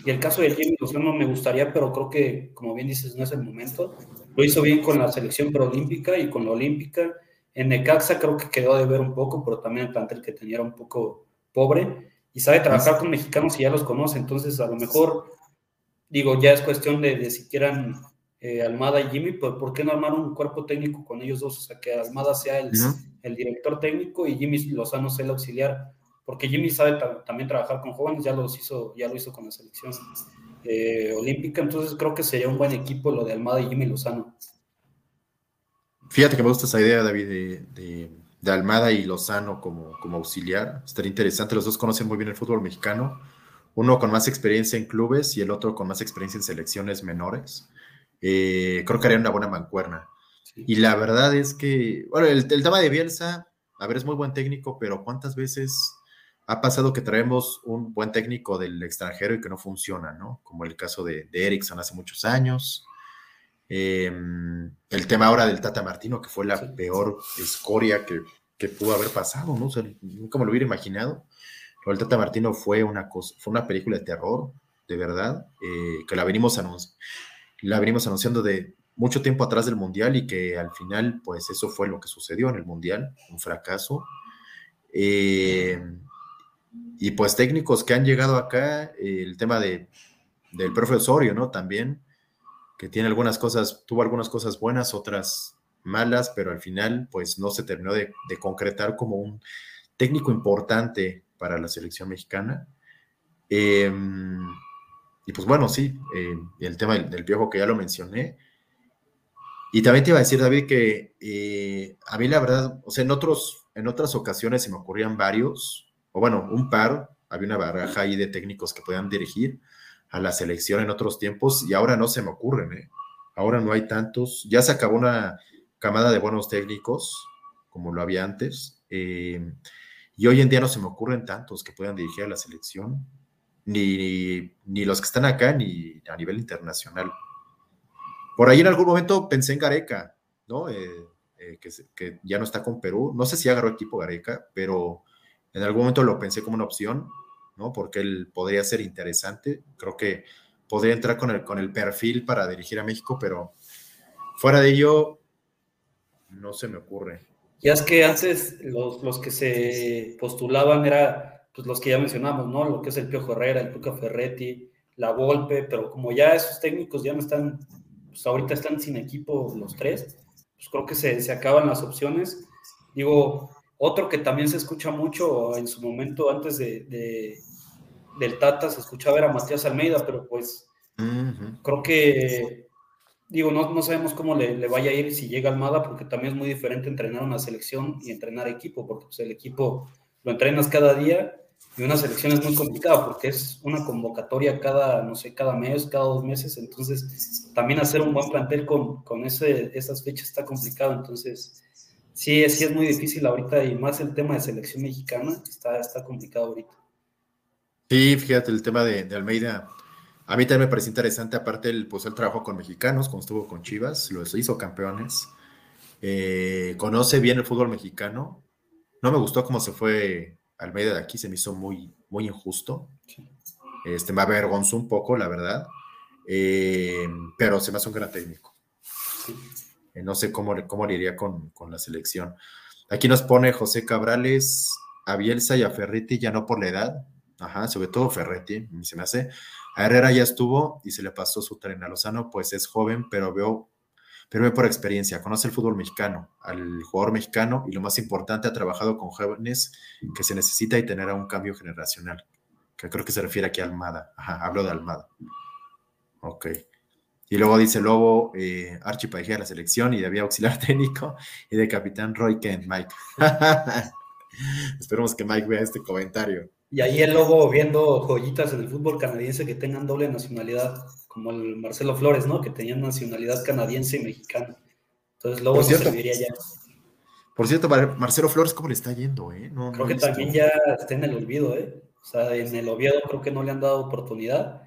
Y el caso de Jimmy Lozano me gustaría, pero creo que, como bien dices, no es el momento. Lo hizo bien con la selección preolímpica y con la olímpica. En Necaxa creo que quedó de ver un poco, pero también el plantel que tenía era un poco pobre. Y sabe trabajar con mexicanos y ya los conoce. Entonces, a lo mejor, digo, ya es cuestión de, de si quieran eh, Almada y Jimmy, pues ¿por qué no armar un cuerpo técnico con ellos dos? O sea, que Almada sea el, el director técnico y Jimmy Lozano sea el auxiliar, porque Jimmy sabe también trabajar con jóvenes, ya, los hizo, ya lo hizo con la selección eh, olímpica, entonces creo que sería un buen equipo lo de Almada y Jimmy Lozano. Fíjate que me gusta esa idea, David, de, de, Almada y Lozano como, como auxiliar. Estaría interesante, los dos conocen muy bien el fútbol mexicano, uno con más experiencia en clubes y el otro con más experiencia en selecciones menores. Eh, creo que haría una buena mancuerna. Y la verdad es que, bueno, el, tema de Bielsa, a ver, es muy buen técnico, pero ¿cuántas veces ha pasado que traemos un buen técnico del extranjero y que no funciona, ¿no? Como el caso de, de Ericsson hace muchos años. Em, el tema ahora del Tata Martino, que fue la peor escoria que, que, pudo haber pasado, ¿no? O sea, nunca me lo hubiera imaginado. el Tata Martino fue una, cosa, fue una película de terror, de verdad, eh, que la venimos anunciando la venimos anunciando de mucho tiempo atrás del Mundial y que al final, pues eso fue lo que sucedió en el Mundial, un fracaso. Eh, y pues técnicos que han llegado acá, el tema de, del profe Osorio, ¿no? También, que tiene algunas cosas, tuvo algunas cosas buenas, otras malas, pero al final, pues no se terminó de, concretar como un técnico importante para la selección mexicana. Eh, y pues bueno, sí, eh, el tema del, viejo que ya lo mencioné. Y también te iba a decir, David, que eh, a mí la verdad, o sea, en, otros, en otras ocasiones se me ocurrían varios, o bueno, un par, había una baraja ahí de técnicos que podían dirigir a la selección en otros tiempos y ahora no se me ocurren, ¿eh? Ahora no hay tantos. Ya se acabó una camada de buenos técnicos, como lo había antes, eh, y hoy en día no se me ocurren tantos que puedan dirigir a la selección ni, ni los que están acá, ni a nivel internacional. Por ahí en algún momento pensé en Gareca, ¿no? Eh, eh, que, que, ya no está con Perú. No sé si agarró equipo Gareca, pero en algún momento lo pensé como una opción, ¿no? Porque él podría ser interesante. Creo que podría entrar con el, con el perfil para dirigir a México, pero fuera de ello, no se me ocurre. Ya es que antes los, los que se postulaban era pues los que ya mencionamos, ¿no? Lo que es el Piojo Herrera, el Tuca Ferretti, la Volpe, pero como ya esos técnicos ya no están, pues ahorita están sin equipo los tres, pues creo que se, se acaban las opciones. Digo, otro que también se escucha mucho en su momento antes de, del Tata, se escuchaba ver a Matías Almeida, pero pues creo que, digo, no, no sabemos cómo le, le vaya a ir si llega Almada, porque también es muy diferente entrenar una selección y entrenar equipo, porque pues, el equipo lo entrenas cada día y una selección es muy complicada porque es una convocatoria cada, no sé, cada mes, cada dos meses, entonces también hacer un buen plantel con, con ese, esas fechas está complicado, entonces sí, sí es muy difícil ahorita y más el tema de selección mexicana está, está complicado ahorita. Sí, fíjate, el tema de, de Almeida, a mí también me parece interesante, aparte el, pues, el trabajo con mexicanos, cuando estuvo con Chivas, los hizo campeones, Eh, conoce bien el fútbol mexicano, no me gustó cómo se fue Almeida de aquí, se me hizo muy, muy injusto, este, me avergonzó un poco, la verdad, Eh, pero se me hace un gran técnico. Eh, no sé cómo, cómo le iría con, con la selección. Aquí nos pone José Cabrales, a Bielsa y a Ferretti, ya no por la edad, ajá, sobre todo Ferretti, se me hace. A Herrera ya estuvo y se le pasó su tren a Lozano, pues es joven, pero veo, pero ve por experiencia, conoce el fútbol mexicano, al jugador mexicano y lo más importante, ha trabajado con jóvenes que se necesita y tener un cambio generacional, que creo que se refiere aquí a Almada, ajá, hablo de Almada. Ok. Y luego dice Lobo, eh, Archie Paijea a la selección y de auxiliar técnico y de capitán Roy Kent, Mike. Esperemos que Mike vea este comentario. Y ahí el Lobo viendo joyitas en el fútbol canadiense que tengan doble nacionalidad, como el Marcelo Flores, ¿no? Que tenían nacionalidad canadiense y mexicana. Entonces Lobo cierto, serviría ya. Por cierto, Mar- Marcelo Flores, ¿cómo le está yendo? Eh? No, Creo no que también ya está en el olvido, ¿eh? O sea, en el Oviedo creo que no le han dado oportunidad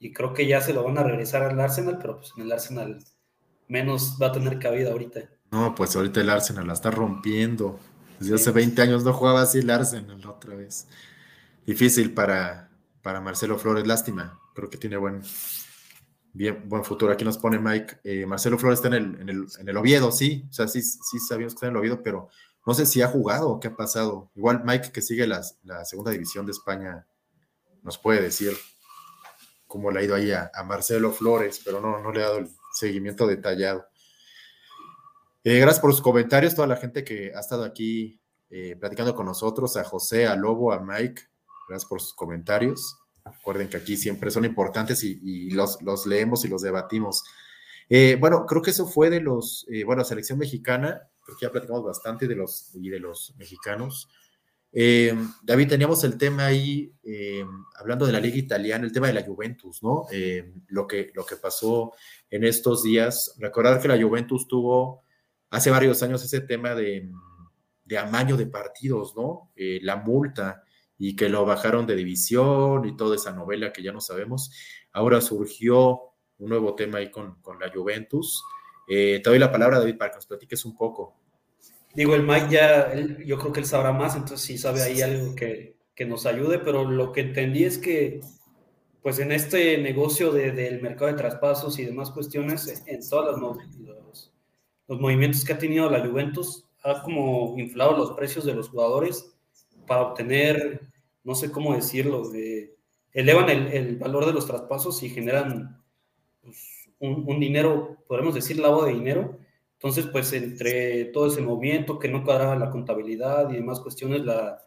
y creo que ya se lo van a regresar al Arsenal, pero pues en el Arsenal menos va a tener cabida ahorita. No, pues ahorita el Arsenal la está rompiendo. Desde hace 20 años no jugaba así el Arsenal otra vez. Difícil para, para Marcelo Flores, lástima. Creo que tiene buen, bien, buen futuro. Aquí nos pone Mike. eh, Marcelo Flores está en el, en, el, en el Oviedo, sí. O sea, sí, sí sabíamos que está en el Oviedo, pero no sé si ha jugado o qué ha pasado. Igual Mike, que sigue la segunda división de España, nos puede decir cómo le ha ido ahí a, a Marcelo Flores, pero no, no le ha dado el seguimiento detallado. Eh, gracias por sus comentarios, toda la gente que ha estado aquí eh, platicando con nosotros, a José, a Lobo, a Mike, gracias por sus comentarios. Recuerden que aquí siempre son importantes y, los, los, leemos y los debatimos. Eh, bueno, creo que eso fue de los, eh, bueno, selección mexicana, creo que ya platicamos bastante de los, y de los mexicanos. Eh, David, teníamos el tema ahí, eh, hablando de la liga italiana, el tema de la Juventus, ¿no? Lo, que, lo que pasó en estos días. Recordar que la Juventus tuvo hace varios años ese tema de, de amaño de partidos, ¿no? La multa y que lo bajaron de división y toda esa novela que ya no sabemos. Ahora surgió un nuevo tema ahí con, con la Juventus. Eh, te doy la palabra, David, para que nos platiques un poco. Digo, el Mike ya, él, yo creo que él sabrá más, entonces sí sabe ahí algo que, que, nos ayude, pero lo que entendí es que, pues en este negocio de, del mercado de traspasos y demás cuestiones, en todos los, los, los movimientos que ha tenido la Juventus, ha como inflado los precios de los jugadores para obtener, no sé cómo decirlo, de, elevan el, el, valor de los traspasos y generan pues, un, un, dinero, podemos decir, lavado de dinero. Entonces, pues entre todo ese movimiento que no cuadraba la contabilidad y demás cuestiones, la,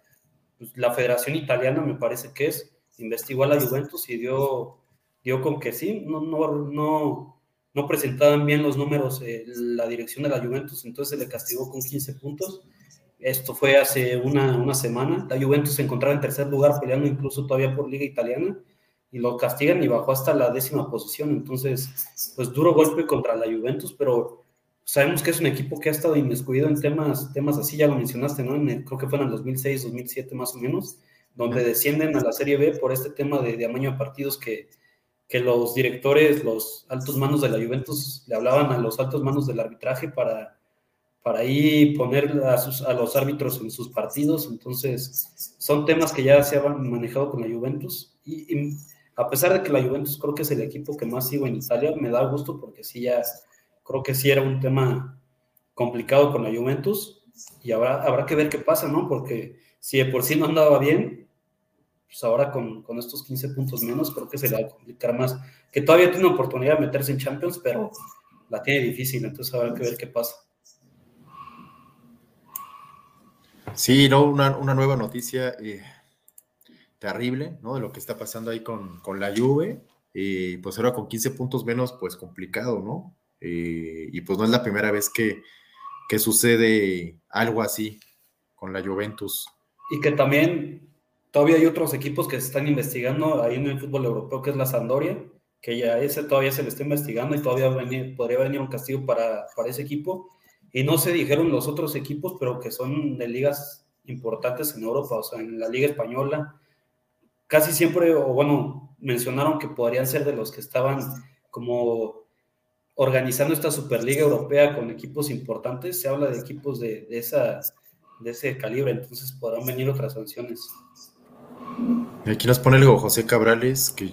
pues, la Federación Italiana, me parece que es, investigó a la Juventus y dio, dio con que sí, no, no, no, no presentaban bien los números eh, la dirección de la Juventus, entonces se le castigó con 15 puntos. Esto fue hace una, una semana. La Juventus se encontraba en tercer lugar, peleando incluso todavía por Liga Italiana, y lo castigan y bajó hasta la décima posición. Entonces, pues duro golpe contra la Juventus, pero sabemos que es un equipo que ha estado inmiscuido en temas, temas así, ya lo mencionaste, ¿no? En el, creo que fue en el 2006, 2007 más o menos, donde descienden a la Serie B por este tema de, de amaño de partidos que, que los directores, los altos manos de la Juventus le hablaban a los altos manos del arbitraje para, para ahí poner a, sus, a los árbitros en sus partidos. Entonces, son temas que ya se han manejado con la Juventus. Y, a pesar de que la Juventus creo que es el equipo que más sigo en Italia, me da gusto porque sí ya creo que sí era un tema complicado con la Juventus y habrá, habrá que ver qué pasa, ¿no? Porque si de por sí no andaba bien, pues ahora con, con estos 15 puntos menos creo que se le va a complicar más. Que todavía tiene oportunidad de meterse en Champions, pero la tiene difícil, entonces habrá que ver qué pasa. Sí, no, una, una nueva noticia. Eh, terrible, ¿no? De lo que está pasando ahí con, con la Juve. Y pues ahora con 15 puntos menos, pues complicado, ¿no? Eh, y pues no es la primera vez que, que sucede algo así con la Juventus. Y que también todavía hay otros equipos que se están investigando ahí en el fútbol europeo, que es la Sandoria, que ya ese todavía se le está investigando y todavía podría venir un castigo para, para ese equipo. Y no se dijeron los otros equipos, pero que son de ligas importantes en Europa, o sea, en la Liga Española. Casi siempre, o bueno, mencionaron que podrían ser de los que estaban como organizando esta Superliga Europea con equipos importantes. Se habla de equipos de, de, esa, de ese calibre, entonces podrán venir otras sanciones. Aquí nos pone algo José Cabrales, que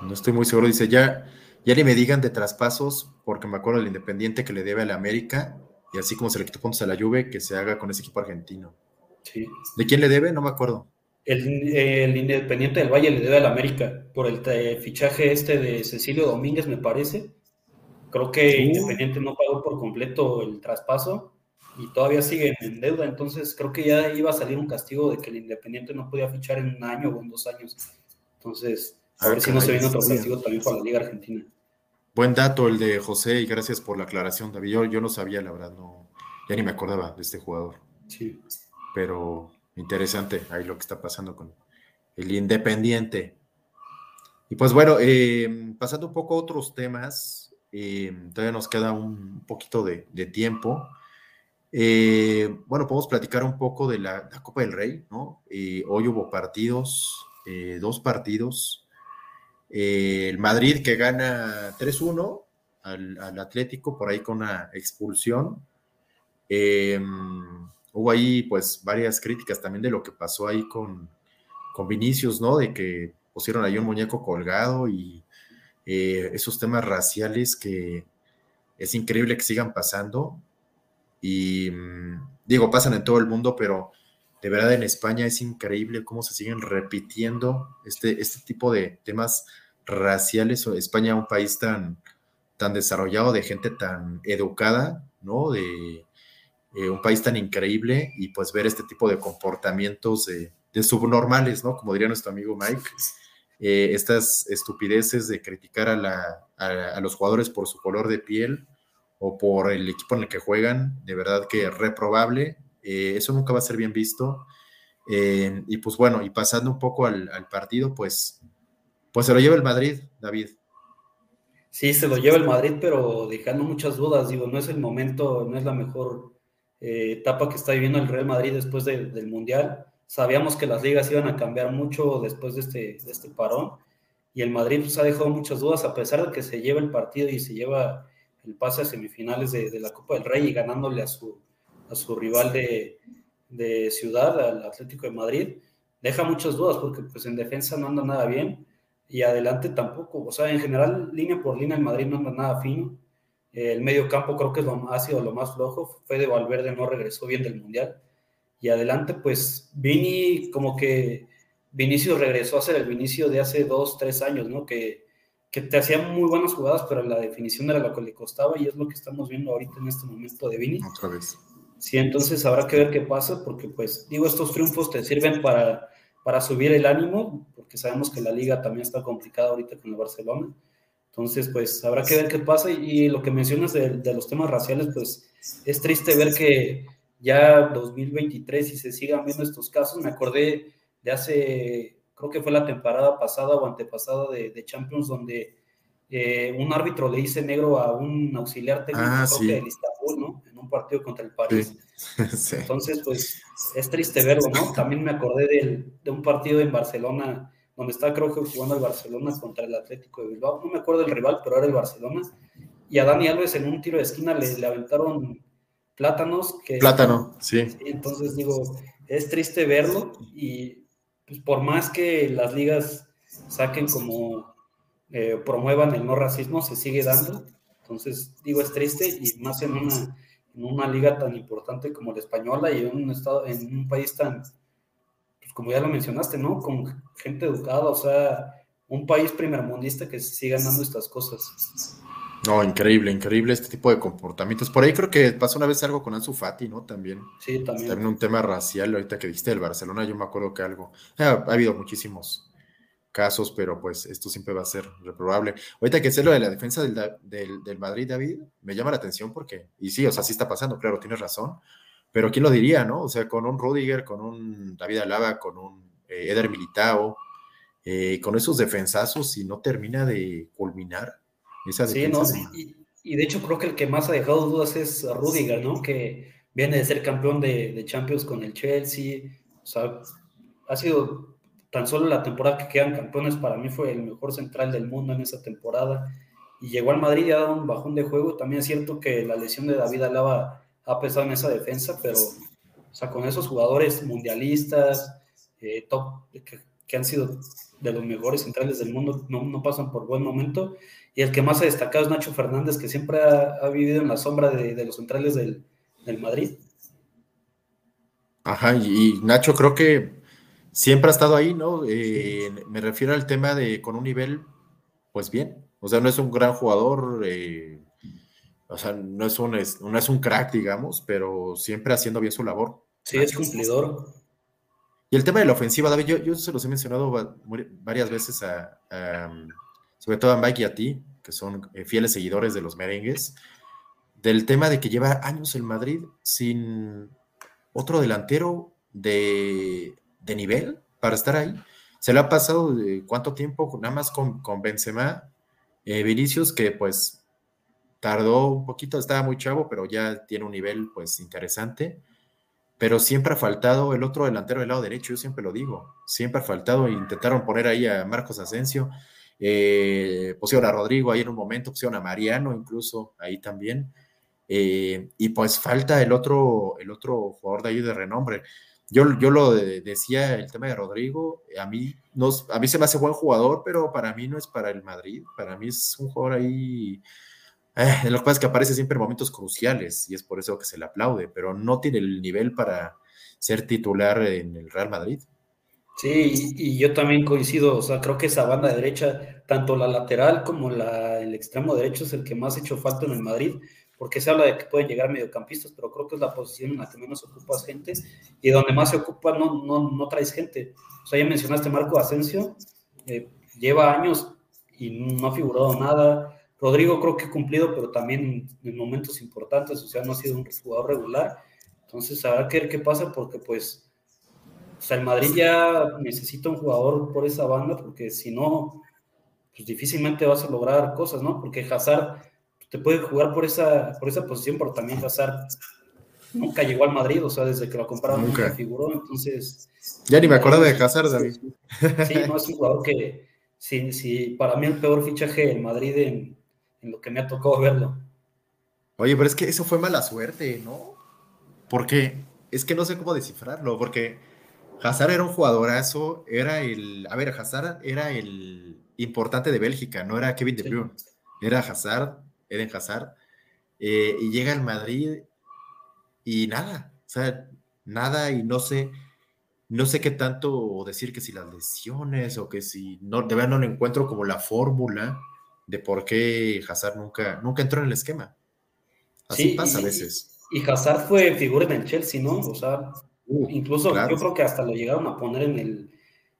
no estoy muy seguro, dice, ya, ya ni me digan de traspasos, porque me acuerdo del Independiente que le debe a la América, y así como se le quitó puntos a la Juve, que se haga con ese equipo argentino. Sí. ¿De quién le debe? No me acuerdo. El, el Independiente del Valle le debe a la América por el fichaje este de Cecilio Domínguez, me parece. Creo que uh. Independiente no pagó por completo el traspaso y todavía siguen en deuda, entonces creo que ya iba a salir un castigo de que el Independiente no podía fichar en un año o en dos años. Entonces, a ah, ver si no se viene otro castigo también para la Liga Argentina. Buen dato el de José y gracias por la aclaración, David. Yo, yo no sabía, la verdad, no, ya ni me acordaba de este jugador. Sí. Pero interesante ahí lo que está pasando con el Independiente. Y pues bueno, eh, pasando un poco a otros temas, eh, todavía nos queda un poquito de, tiempo. Eh, bueno, podemos platicar un poco de la, Copa del Rey, ¿no? hoy hubo partidos, dos partidos. El Madrid que gana 3-1 al, Atlético, por ahí con una expulsión. hubo ahí pues varias críticas también de lo que pasó ahí con, con Vinicius, ¿no? De que pusieron ahí un muñeco colgado y eh, esos temas raciales que es increíble que sigan pasando. Y mm, digo, pasan en todo el mundo, pero de verdad en España es increíble cómo se siguen repitiendo este, este tipo de temas raciales. España, un país tan, tan desarrollado, de gente tan educada, ¿no? De eh, un país tan increíble y pues ver este tipo de comportamientos de, subnormales, ¿no? Como diría nuestro amigo Mike, eh, estas estupideces de criticar a, los jugadores por su color de piel o por el equipo en el que juegan, de verdad que reprobable, eh, eso nunca va a ser bien visto. Eh, y pues bueno, y pasando un poco al, partido, pues, pues se lo lleva el Madrid, David. Sí, se lo lleva el Madrid, pero dejando muchas dudas, digo, no es el momento, no es la mejor etapa que está viviendo el Real Madrid después del Mundial Sabíamos que las ligas iban a cambiar mucho después de este, de este parón y el Madrid pues, ha dejado muchas dudas a pesar de que se lleva el partido y se lleva el pase a semifinales de, de la Copa del Rey y ganándole a su, a su rival de, de, ciudad, al Atlético de Madrid, deja muchas dudas porque pues en defensa no anda nada bien y adelante tampoco, o sea, en general línea por línea el Madrid no anda nada fino, el medio campo creo que es lo, ha sido lo más flojo, fue de Valverde no regresó bien del Mundial, y adelante, pues Vini, como que Vinicius regresó a ser el Vinicio de hace dos, tres años, ¿no? Que, que te hacía muy buenas jugadas, pero la definición era lo que le costaba y es lo que estamos viendo ahorita en este momento de Vini. Otra vez. Sí, entonces habrá que ver qué pasa, porque pues digo, estos triunfos te sirven para, para subir el ánimo, porque sabemos que la liga también está complicada ahorita con el Barcelona. Entonces, pues habrá que ver qué pasa. Y lo que mencionas de, de los temas raciales, pues es triste ver que ya 2023 y se sigan viendo estos casos. Me acordé de hace, creo que fue la temporada pasada o antepasada de, Champions, donde eh, un árbitro le dice negro a un auxiliar técnico ah, del Istanbul, ¿no? Un partido contra el París. Entonces, pues es triste verlo, ¿no? También me acordé de un partido en Barcelona, donde estaba creo que jugando el Barcelona contra el Atlético de Bilbao. No me acuerdo del rival, pero era el Barcelona. Y a Dani Alves en un tiro de esquina le, le aventaron plátanos. Que, Plátano, sí. Entonces digo, es triste verlo y pues, por más que las ligas saquen como eh, promuevan el no racismo, se sigue dando. Entonces digo, es triste y más en una, en una liga tan importante como la española y en un, estado, en un país tan, pues como ya lo mencionaste, ¿no? Con gente educada, o sea, un país primermundista que se sigan dando estas cosas. No, increíble, increíble este tipo de comportamientos. Por ahí creo que pasó una vez algo con Ansu Fati, ¿no? También. Sí, también. También un tema racial, ahorita que dijiste del Barcelona, yo me acuerdo que algo. ha habido muchísimos casos, pero pues esto siempre va a ser reprobable. Ahorita que sé lo de la defensa del, del, del, Madrid, David, me llama la atención porque, y sí, o sea, sí está pasando, claro, tienes razón, pero ¿quién lo diría, no? O sea, con un Rudiger, con un David Alaba, con un eh, Eder Militao, eh, con esos defensazos y no termina de culminar esa defensa. Sí, no, y, de hecho creo que el que más ha dejado dudas es Rudiger, ¿no? Que viene de ser campeón de, de Champions con el Chelsea, o sea, ha sido tan solo la temporada que quedan campeones para mí fue el mejor central del mundo en esa temporada y llegó al Madrid y ha dado un bajón de juego. También es cierto que la lesión de David Alaba ha pesado en esa defensa, pero o sea, con esos jugadores mundialistas, eh, top, que, han sido de los mejores centrales del mundo, no, no, pasan por buen momento. Y el que más ha destacado es Nacho Fernández, que siempre ha, vivido en la sombra de, de los centrales del, del, Madrid. Ajá, y Nacho creo que siempre ha estado ahí, ¿no? Eh, me refiero al tema de con un nivel, pues bien. O sea, no es un gran jugador, eh, o sea, no es, un, no es un crack, digamos, pero siempre haciendo bien su labor. Sí, es cumplidor. Y el tema de la ofensiva, David, yo, yo se los he mencionado varias veces, a, sobre todo a Mike y a ti, que son eh, fieles seguidores de los merengues, del tema de que lleva años el Madrid sin otro delantero de, de nivel para estar ahí. Se le ha pasado de cuánto tiempo, nada más con, con Benzema, eh, Vinicius, que pues tardó un poquito, estaba muy chavo, pero ya tiene un nivel pues interesante. Pero siempre ha faltado el otro delantero del lado derecho, yo siempre lo digo, siempre ha faltado. Intentaron poner ahí a Marcos Asensio, eh, pusieron a Rodrigo ahí en un momento, pusieron a Mariano incluso ahí también. Eh, y pues falta el otro, el otro jugador de ahí de renombre. Yo, yo lo decía, el tema de Rodrigo, a mí, no, a mí se me hace buen jugador, pero para mí no es para el Madrid, para mí es un jugador ahí, eh, lo que pasa es que aparece siempre en momentos cruciales y es por eso que se le aplaude, pero no tiene el nivel para ser titular en el Real Madrid. Sí, y, yo también coincido, o sea, creo que esa banda derecha, tanto la lateral como la, el extremo derecho es el que más ha hecho falta en el Madrid, porque se habla de que pueden llegar mediocampistas, pero creo que es la posición en la que menos ocupas gente y donde más se ocupa no, no, no traes gente. O sea, ya mencionaste Marco Asensio, eh, lleva años y no ha figurado nada. Rodrigo creo que ha cumplido, pero también en momentos importantes, o sea, no ha sido un jugador regular. Entonces habrá que ver qué pasa porque pues, o sea, el Madrid ya necesita un jugador por esa banda porque si no, pues difícilmente vas a lograr cosas, ¿no? Porque Hazard te puede jugar por esa, por esa posición, pero también Hazard nunca llegó al Madrid, o sea, desde que lo compraron nunca, figuró, entonces... Ya ni me acuerdo de Hazard, David. Sí, no, es un jugador que, sí, sí, para mí el peor fichaje del Madrid en, en lo que me ha tocado verlo. Oye, pero es que eso fue mala suerte, ¿no? Porque es que no sé cómo descifrarlo, porque Hazard era un jugadorazo, era el, a ver, Hazard era el importante de Bélgica, no era Kevin De Bruyne, era Hazard, Eden Hazard, eh, y llega al Madrid y nada, o sea, nada y no sé, no sé qué tanto decir que si las lesiones o que si no, de verdad no encuentro como la fórmula de por qué Hazard nunca, nunca entró en el esquema. Así pasa a veces. Y Hazard fue figura en el Chelsea, ¿no? O sea, incluso yo creo que hasta lo llegaron a poner en el,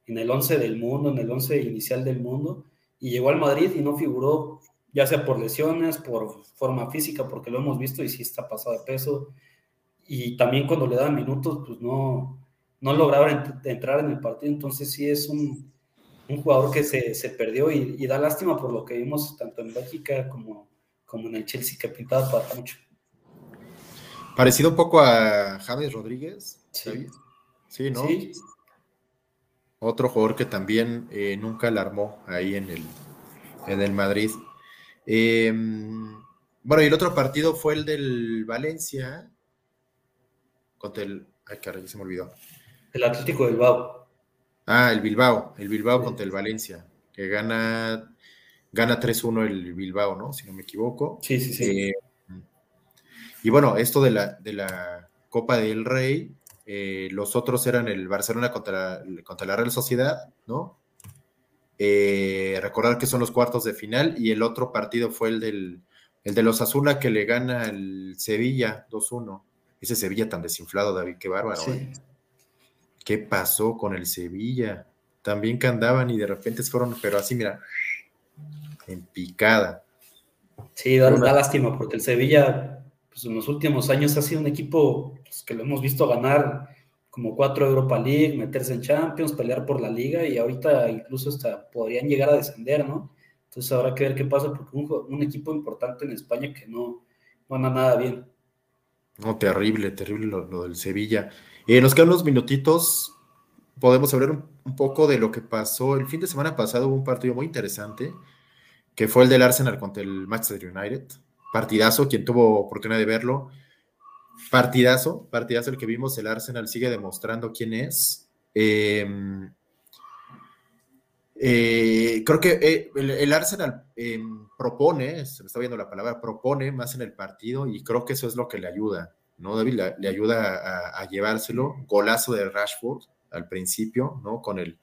en el 11 del mundo, en el 11 inicial del mundo, y llegó al Madrid y no figuró ya sea por lesiones, por forma física, porque lo hemos visto y sí está pasado de peso. Y también cuando le dan minutos, pues no, no lograba entrar en el partido. Entonces sí es un, un jugador que se, se perdió y, da lástima por lo que vimos tanto en Bélgica como, como en el Chelsea, que pintaba para mucho. Parecido un poco a James Rodríguez. Sí, sí ¿no? Sí. Otro jugador que también eh, nunca alarmó ahí en el, en el Madrid. Em, bueno, y el otro partido fue el del Valencia contra el. Ay, caray, se me olvidó. El Atlético Bilbao. Ah, el Bilbao, el Bilbao contra el Valencia, que gana, gana 3-1 el Bilbao, ¿no? Si no me equivoco. Sí, sí, sí. Eh, y bueno, esto de la, de la Copa del Rey, eh, los otros eran el Barcelona contra, contra la Real Sociedad, ¿no? Eh, recordar que son los cuartos de final y el otro partido fue el del el de los Azula que le gana el Sevilla 2-1. Ese Sevilla tan desinflado, David, qué bárbaro. ¿eh? ¿Qué pasó con el Sevilla? También que andaban y de repente fueron, pero así, mira, en picada. Sí, da, lástima porque el Sevilla, pues en los últimos años ha sido un equipo pues, que lo hemos visto ganar como cuatro Europa League, meterse en Champions, pelear por la liga y ahorita incluso hasta podrían llegar a descender, ¿no? Entonces habrá que ver qué pasa porque un, equipo importante en España que no, no anda nada bien. No, terrible, terrible lo, del Sevilla. Eh, nos quedan unos minutitos. Podemos hablar un, un, poco de lo que pasó. El fin de semana pasado hubo un partido muy interesante, que fue el del Arsenal contra el Manchester United. Partidazo, quien tuvo oportunidad de verlo. Partidazo, partidazo el que vimos, el Arsenal sigue demostrando quién es. Em, eh, creo que eh, el, Arsenal em, propone, se me está viendo la palabra, propone más en el partido y creo que eso es lo que le ayuda, ¿no, David? Le, ayuda a, llevárselo. Golazo de Rashford al principio, ¿no? Con el,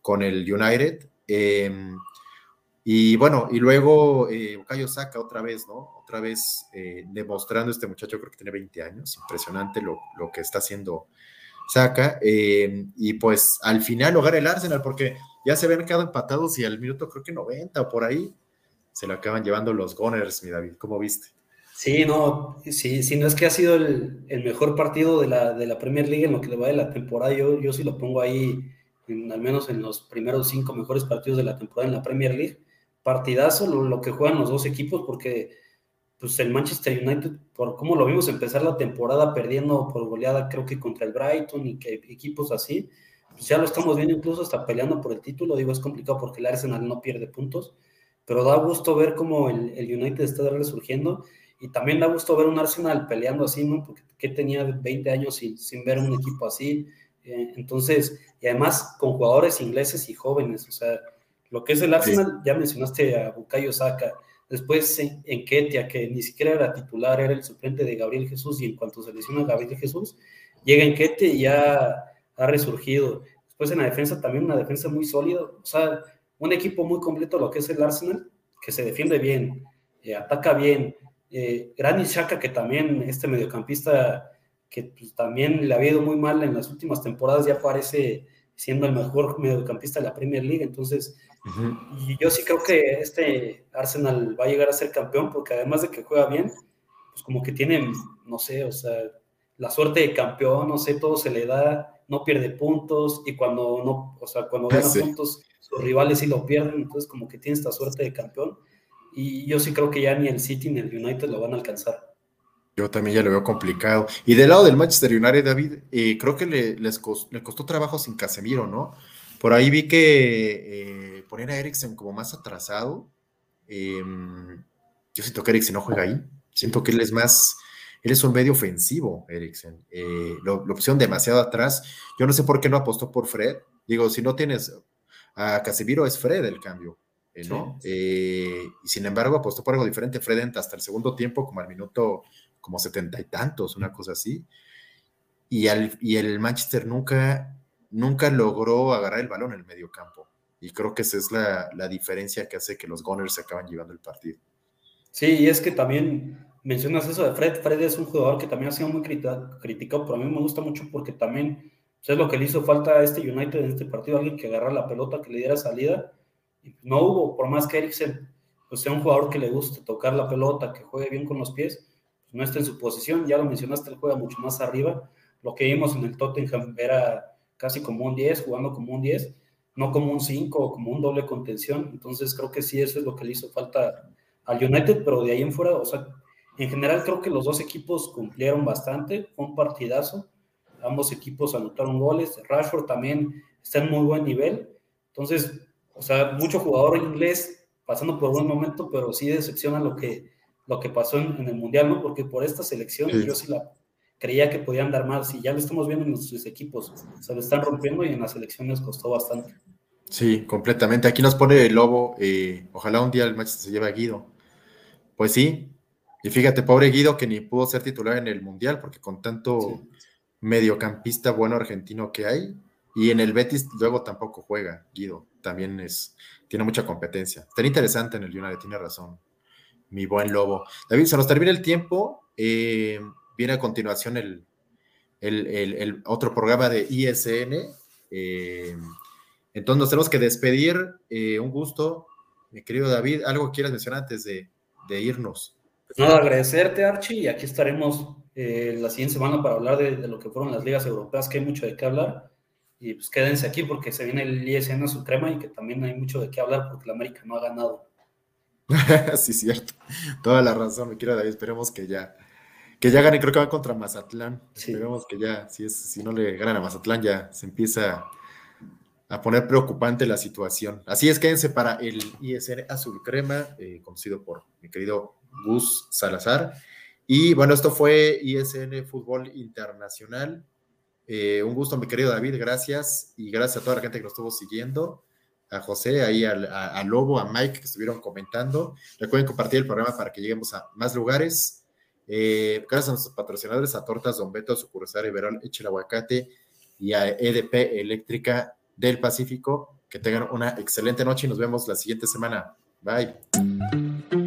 con el United. Em, y bueno, y luego eh, Okayo Saka otra vez, ¿no? Otra vez eh, demostrando este muchacho, creo que tiene 20 años, impresionante lo, lo que está haciendo Saka. Eh, y pues al final lograr el Arsenal, porque ya se habían quedado empatados y al minuto creo que 90 o por ahí se lo acaban llevando los Gunners, mi David, ¿cómo viste? Sí, no, sí, sí, no es que ha sido el, el, mejor partido de la, de la Premier League en lo que le va de la temporada, yo, yo sí lo pongo ahí, al menos en los primeros cinco mejores partidos de la temporada en la Premier League partidazo lo, que juegan los dos equipos, porque pues el Manchester United, por cómo lo vimos empezar la temporada perdiendo por goleada, creo que contra el Brighton y que equipos así, pues ya lo estamos viendo incluso hasta peleando por el título. Digo, es complicado porque el Arsenal no pierde puntos, pero da gusto ver cómo el, United está resurgiendo y también da gusto ver un Arsenal peleando así, ¿no? Porque que tenía 20 años sin, sin ver un equipo así. Eh, entonces, y además con jugadores ingleses y jóvenes, o sea, lo que es el Arsenal, ya mencionaste a Bukayo Saka, después en, Ketia, que ni siquiera era titular, era el suplente de Gabriel Jesús, y en cuanto se lesiona Gabriel Jesús, llega en Ketia y ya ha resurgido. Después en la defensa también una defensa muy sólida, o sea, un equipo muy completo lo que es el Arsenal, que se defiende bien, eh, ataca bien. Eh, Granit que también este mediocampista que pues, también le ha ido muy mal en las últimas temporadas, ya parece siendo el mejor mediocampista de la Premier League, entonces y yo sí creo que este Arsenal va a llegar a ser campeón porque además de que juega bien, pues como que tiene, no sé, o sea, la suerte de campeón, no sé, todo se le da, no pierde puntos y cuando no, o sea, cuando gana puntos, sus rivales sí lo pierden, entonces como que tiene esta suerte de campeón y yo sí creo que ya ni el City ni el United lo van a alcanzar. Yo también ya lo veo complicado. Y del lado del Manchester United, David, eh, creo que le, les le costó trabajo sin Casemiro, ¿no? Por ahí vi que eh, poner a Eriksen como más atrasado. Em, yo siento que Eriksen no juega ahí. Siento que él es más, él es un medio ofensivo, Eriksen. Eh, lo, pusieron demasiado atrás. Yo no sé por qué no apostó por Fred. Digo, si no tienes a Casemiro, es Fred el cambio, eh, ¿no? y sin embargo, apostó por algo diferente. Fred entra hasta el segundo tiempo, como al minuto como setenta y tantos, una cosa así. Y, al, y el Manchester nunca nunca logró agarrar el balón en el medio campo. Y creo que esa es la, diferencia que hace que los Gunners se acaban llevando el partido. Sí, y es que también mencionas eso de Fred. Fred es un jugador que también ha sido muy criticado, pero a mí me gusta mucho porque también pues, es lo que le hizo falta a este United en este partido, alguien que agarra la pelota, que le diera salida. No hubo, por más que Eriksen pues, sea un jugador que le guste tocar la pelota, que juegue bien con los pies, pues, no está en su posición. Ya lo mencionaste, él juega mucho más arriba. Lo que vimos en el Tottenham era casi como un 10, jugando como un 10, no como un 5 o como un doble contención. Entonces creo que sí, eso es lo que le hizo falta al United, pero de ahí en fuera, o sea, en general creo que los dos equipos cumplieron bastante, fue un partidazo, ambos equipos anotaron goles, Rashford también está en muy buen nivel, entonces, o sea, mucho jugador inglés pasando por buen momento, pero sí decepciona lo que, lo que pasó en, el Mundial, ¿no? Porque por esta selección yo sí la, creía que podían dar más y ya lo estamos viendo en nuestros equipos, se lo están rompiendo y en las elecciones costó bastante. Sí, completamente. Aquí nos pone el lobo, eh, ojalá un día el Manchester se lleve a Guido. Pues sí, y fíjate, pobre Guido que ni pudo ser titular en el Mundial, porque con tanto mediocampista bueno argentino que hay, y en el Betis luego tampoco juega Guido, también es, tiene mucha competencia. Está interesante en el United, tiene razón. mi buen lobo. David, se nos termina el tiempo. Eh, viene a continuación el, el, otro programa de ISN. Eh, entonces nos tenemos que despedir. Eh, un gusto, mi querido David. ¿Algo quieras mencionar antes de, irnos? Pues nada, agradecerte, Archie, y aquí estaremos la siguiente semana para hablar de, lo que fueron las ligas europeas, que hay mucho de qué hablar. Y pues quédense aquí porque se viene el ISN a su crema y que también hay mucho de qué hablar porque la América no ha ganado. sí, cierto. Toda la razón, me quiero David. Esperemos que ya, que ya gane. Creo que va contra Mazatlán. Esperemos que ya, si, es, si no le ganan a Mazatlán, ya se empieza a poner preocupante la situación. Así es, quédense para el ISN Azul Crema, eh, conocido por mi querido Gus Salazar. Y bueno, esto fue ISN Fútbol Internacional. Eh, un gusto, mi querido David, gracias. Y gracias a toda la gente que nos estuvo siguiendo a José, ahí a, Lobo, a Mike que estuvieron comentando. Recuerden compartir el programa para que lleguemos a más lugares. Eh, gracias a nuestros patrocinadores, a Tortas Don Beto, Sucursal Iberol, Eche el Aguacate y a EDP Eléctrica del Pacífico. Que tengan una excelente noche y nos vemos la siguiente semana. Bye.